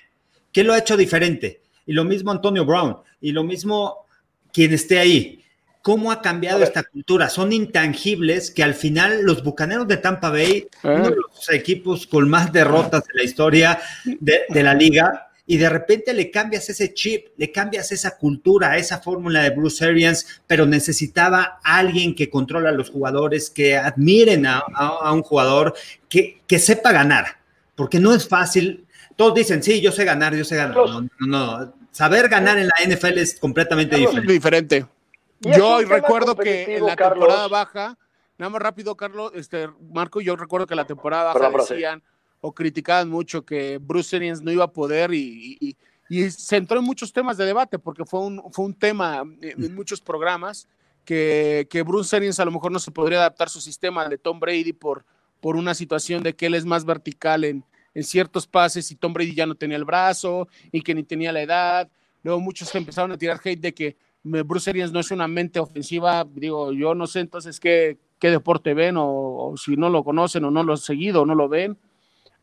¿Qué lo ha hecho diferente? Y lo mismo Antonio Brown, y lo mismo quien esté ahí cómo ha cambiado esta cultura. Son intangibles que al final los Bucaneros de Tampa Bay, uno de los equipos con más derrotas de la historia de, la liga, y de repente le cambias ese chip, le cambias esa cultura, esa fórmula de Bruce Arians, pero necesitaba alguien que controla a los jugadores, que admiren a, un jugador, que, que, sepa ganar, porque no es fácil. Todos dicen, sí, yo sé ganar, yo sé ganar. No, no, no. Saber ganar en la NFL es completamente diferente. diferente. Yo recuerdo que en la temporada baja, nada más rápido, Carlos, este, Marco, yo recuerdo que la temporada baja decían o criticaban mucho que Bruce Arians no iba a poder y, se entró en muchos temas de debate porque fue un, fue un tema en, muchos programas que, que, Bruce Arians a lo mejor no se podría adaptar su sistema de Tom Brady por, por una situación de que él es más vertical en, en ciertos pases y Tom Brady ya no tenía el brazo y que ni tenía la edad. Luego muchos empezaron a tirar hate de que Bruce Arians no es una mente ofensiva, digo, yo no sé entonces qué, qué deporte ven o, si no lo conocen o no lo han seguido o no lo ven.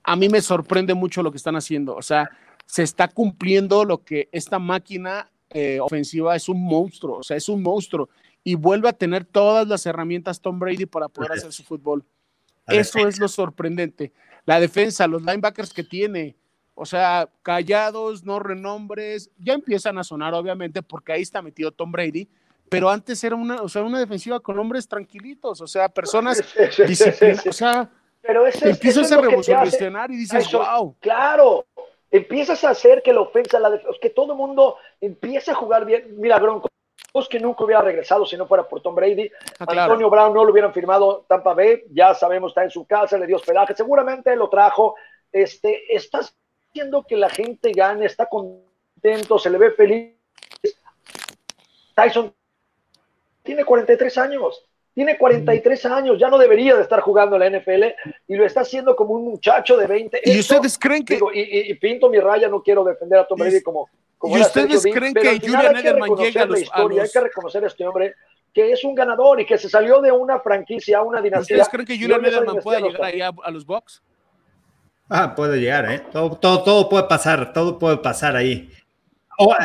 A mí me sorprende mucho lo que están haciendo, o sea, se está cumpliendo lo que esta máquina eh, ofensiva es un monstruo, o sea, es un monstruo. y vuelve a tener todas las herramientas Tom Brady para poder hacer su fútbol. Eso es lo sorprendente. La defensa, los linebackers que tiene, o sea, callados, no renombres, ya empiezan a sonar obviamente porque ahí está metido Tom Brady, pero antes era una, o sea, una defensiva con hombres tranquilitos, o sea, personas disciplinadas, o sea, pero ese, empiezas a revolucionar y dices, wow. Claro, empiezas a hacer que la ofensa, la que todo el mundo empiece a jugar bien. Mira, Bronco, que nunca hubiera regresado si no fuera por Tom Brady. Ah, Antonio Brown no lo hubieran firmado Tampa Bay, ya sabemos, está en su casa, le dio hospedaje, seguramente lo trajo. Este, haciendo que la gente gane, está contento, se le ve feliz. Tyson tiene 43 años, tiene 43 años, ya no debería de estar jugando en la NFL y lo está haciendo como un muchacho de 20. ¿Y ustedes creen que.? y, pinto mi raya, no quiero defender a Tom Brady como. ¿Y ustedes creen que Julian Edelman llega a los, Hay que reconocer a este hombre que es un ganador y que se salió de una franquicia a una dinastía. ¿Ustedes creen que Julian Edelman puede llegar ahí a, los Bucks? Ah, puede llegar, ¿eh? Todo, todo, todo puede pasar, todo puede pasar ahí.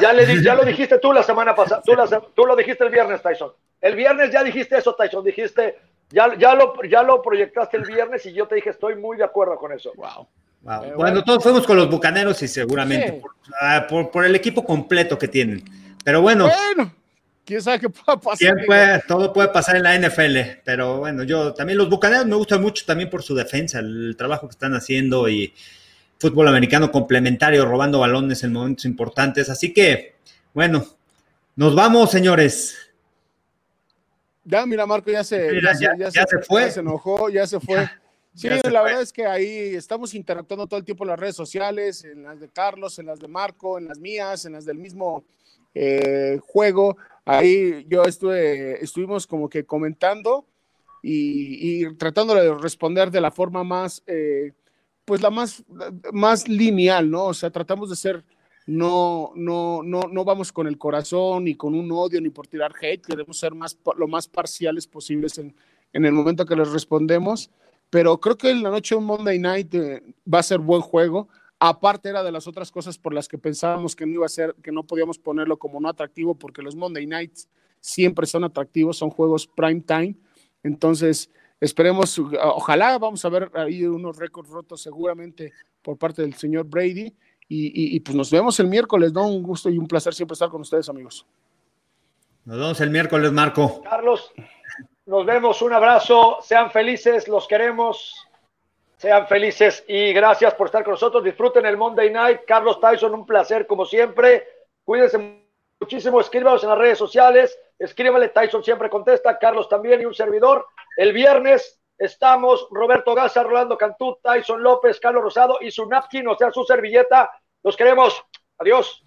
ya, le, ya lo dijiste tú la semana pasada, tú, tú lo dijiste el viernes, Tyson. El viernes ya dijiste eso, Tyson, dijiste, ya, ya, lo, ya lo proyectaste el viernes y yo te dije, estoy muy de acuerdo con eso. Wow. Eh, bueno, todos fuimos con los bucaneros y seguramente ah, por, el equipo completo que tienen. Pero bueno. Bueno, quién sabe qué pueda pasar. todo puede pasar en la NFL. Pero bueno, yo también los bucaneros me gustan mucho también por su defensa, el trabajo que están haciendo y fútbol americano complementario, robando balones en momentos importantes. Así que, bueno, nos vamos, señores. Ya, mira, Marco ya se, ya, se, fue. se enojó, ya se fue. sí, la verdad es que ahí estamos interactuando todo el tiempo en las redes sociales, en las de Carlos, en las de Marco, en las mías, en las del mismo eh, juego. Ahí yo estuve, estuvimos como que comentando y, tratando de responder de la forma más, eh, pues la más, más lineal, ¿no? O sea, tratamos de ser no, no, no, no vamos con el corazón ni con un odio ni por tirar hate, queremos ser más, lo más parciales posibles en, en el momento que les respondemos, pero creo que en la noche un Monday Night eh, va a ser buen juego, aparte era de las otras cosas por las que pensábamos que no iba a ser, que no podíamos ponerlo como no atractivo, porque los Monday Nights siempre son atractivos, son juegos prime time, entonces esperemos, ojalá vamos a ver ahí unos récords rotos seguramente por parte del señor Brady, y, pues nos vemos el miércoles, ¿no? Un gusto y un placer siempre estar con ustedes, amigos. Nos vemos el miércoles, Marco. Carlos, nos vemos, un abrazo, sean felices, los queremos, sean felices y gracias por estar con nosotros. Disfruten el Monday Night. Carlos Tyson, un placer como siempre. Cuídense muchísimo, escríbanos en las redes sociales, escríbale, Tyson siempre contesta, Carlos también y un servidor. El viernes estamos Roberto Gaza, Rolando Cantú, Tyson López, Carlos Rosado y su napkin, o sea, su servilleta los queremos. Adiós.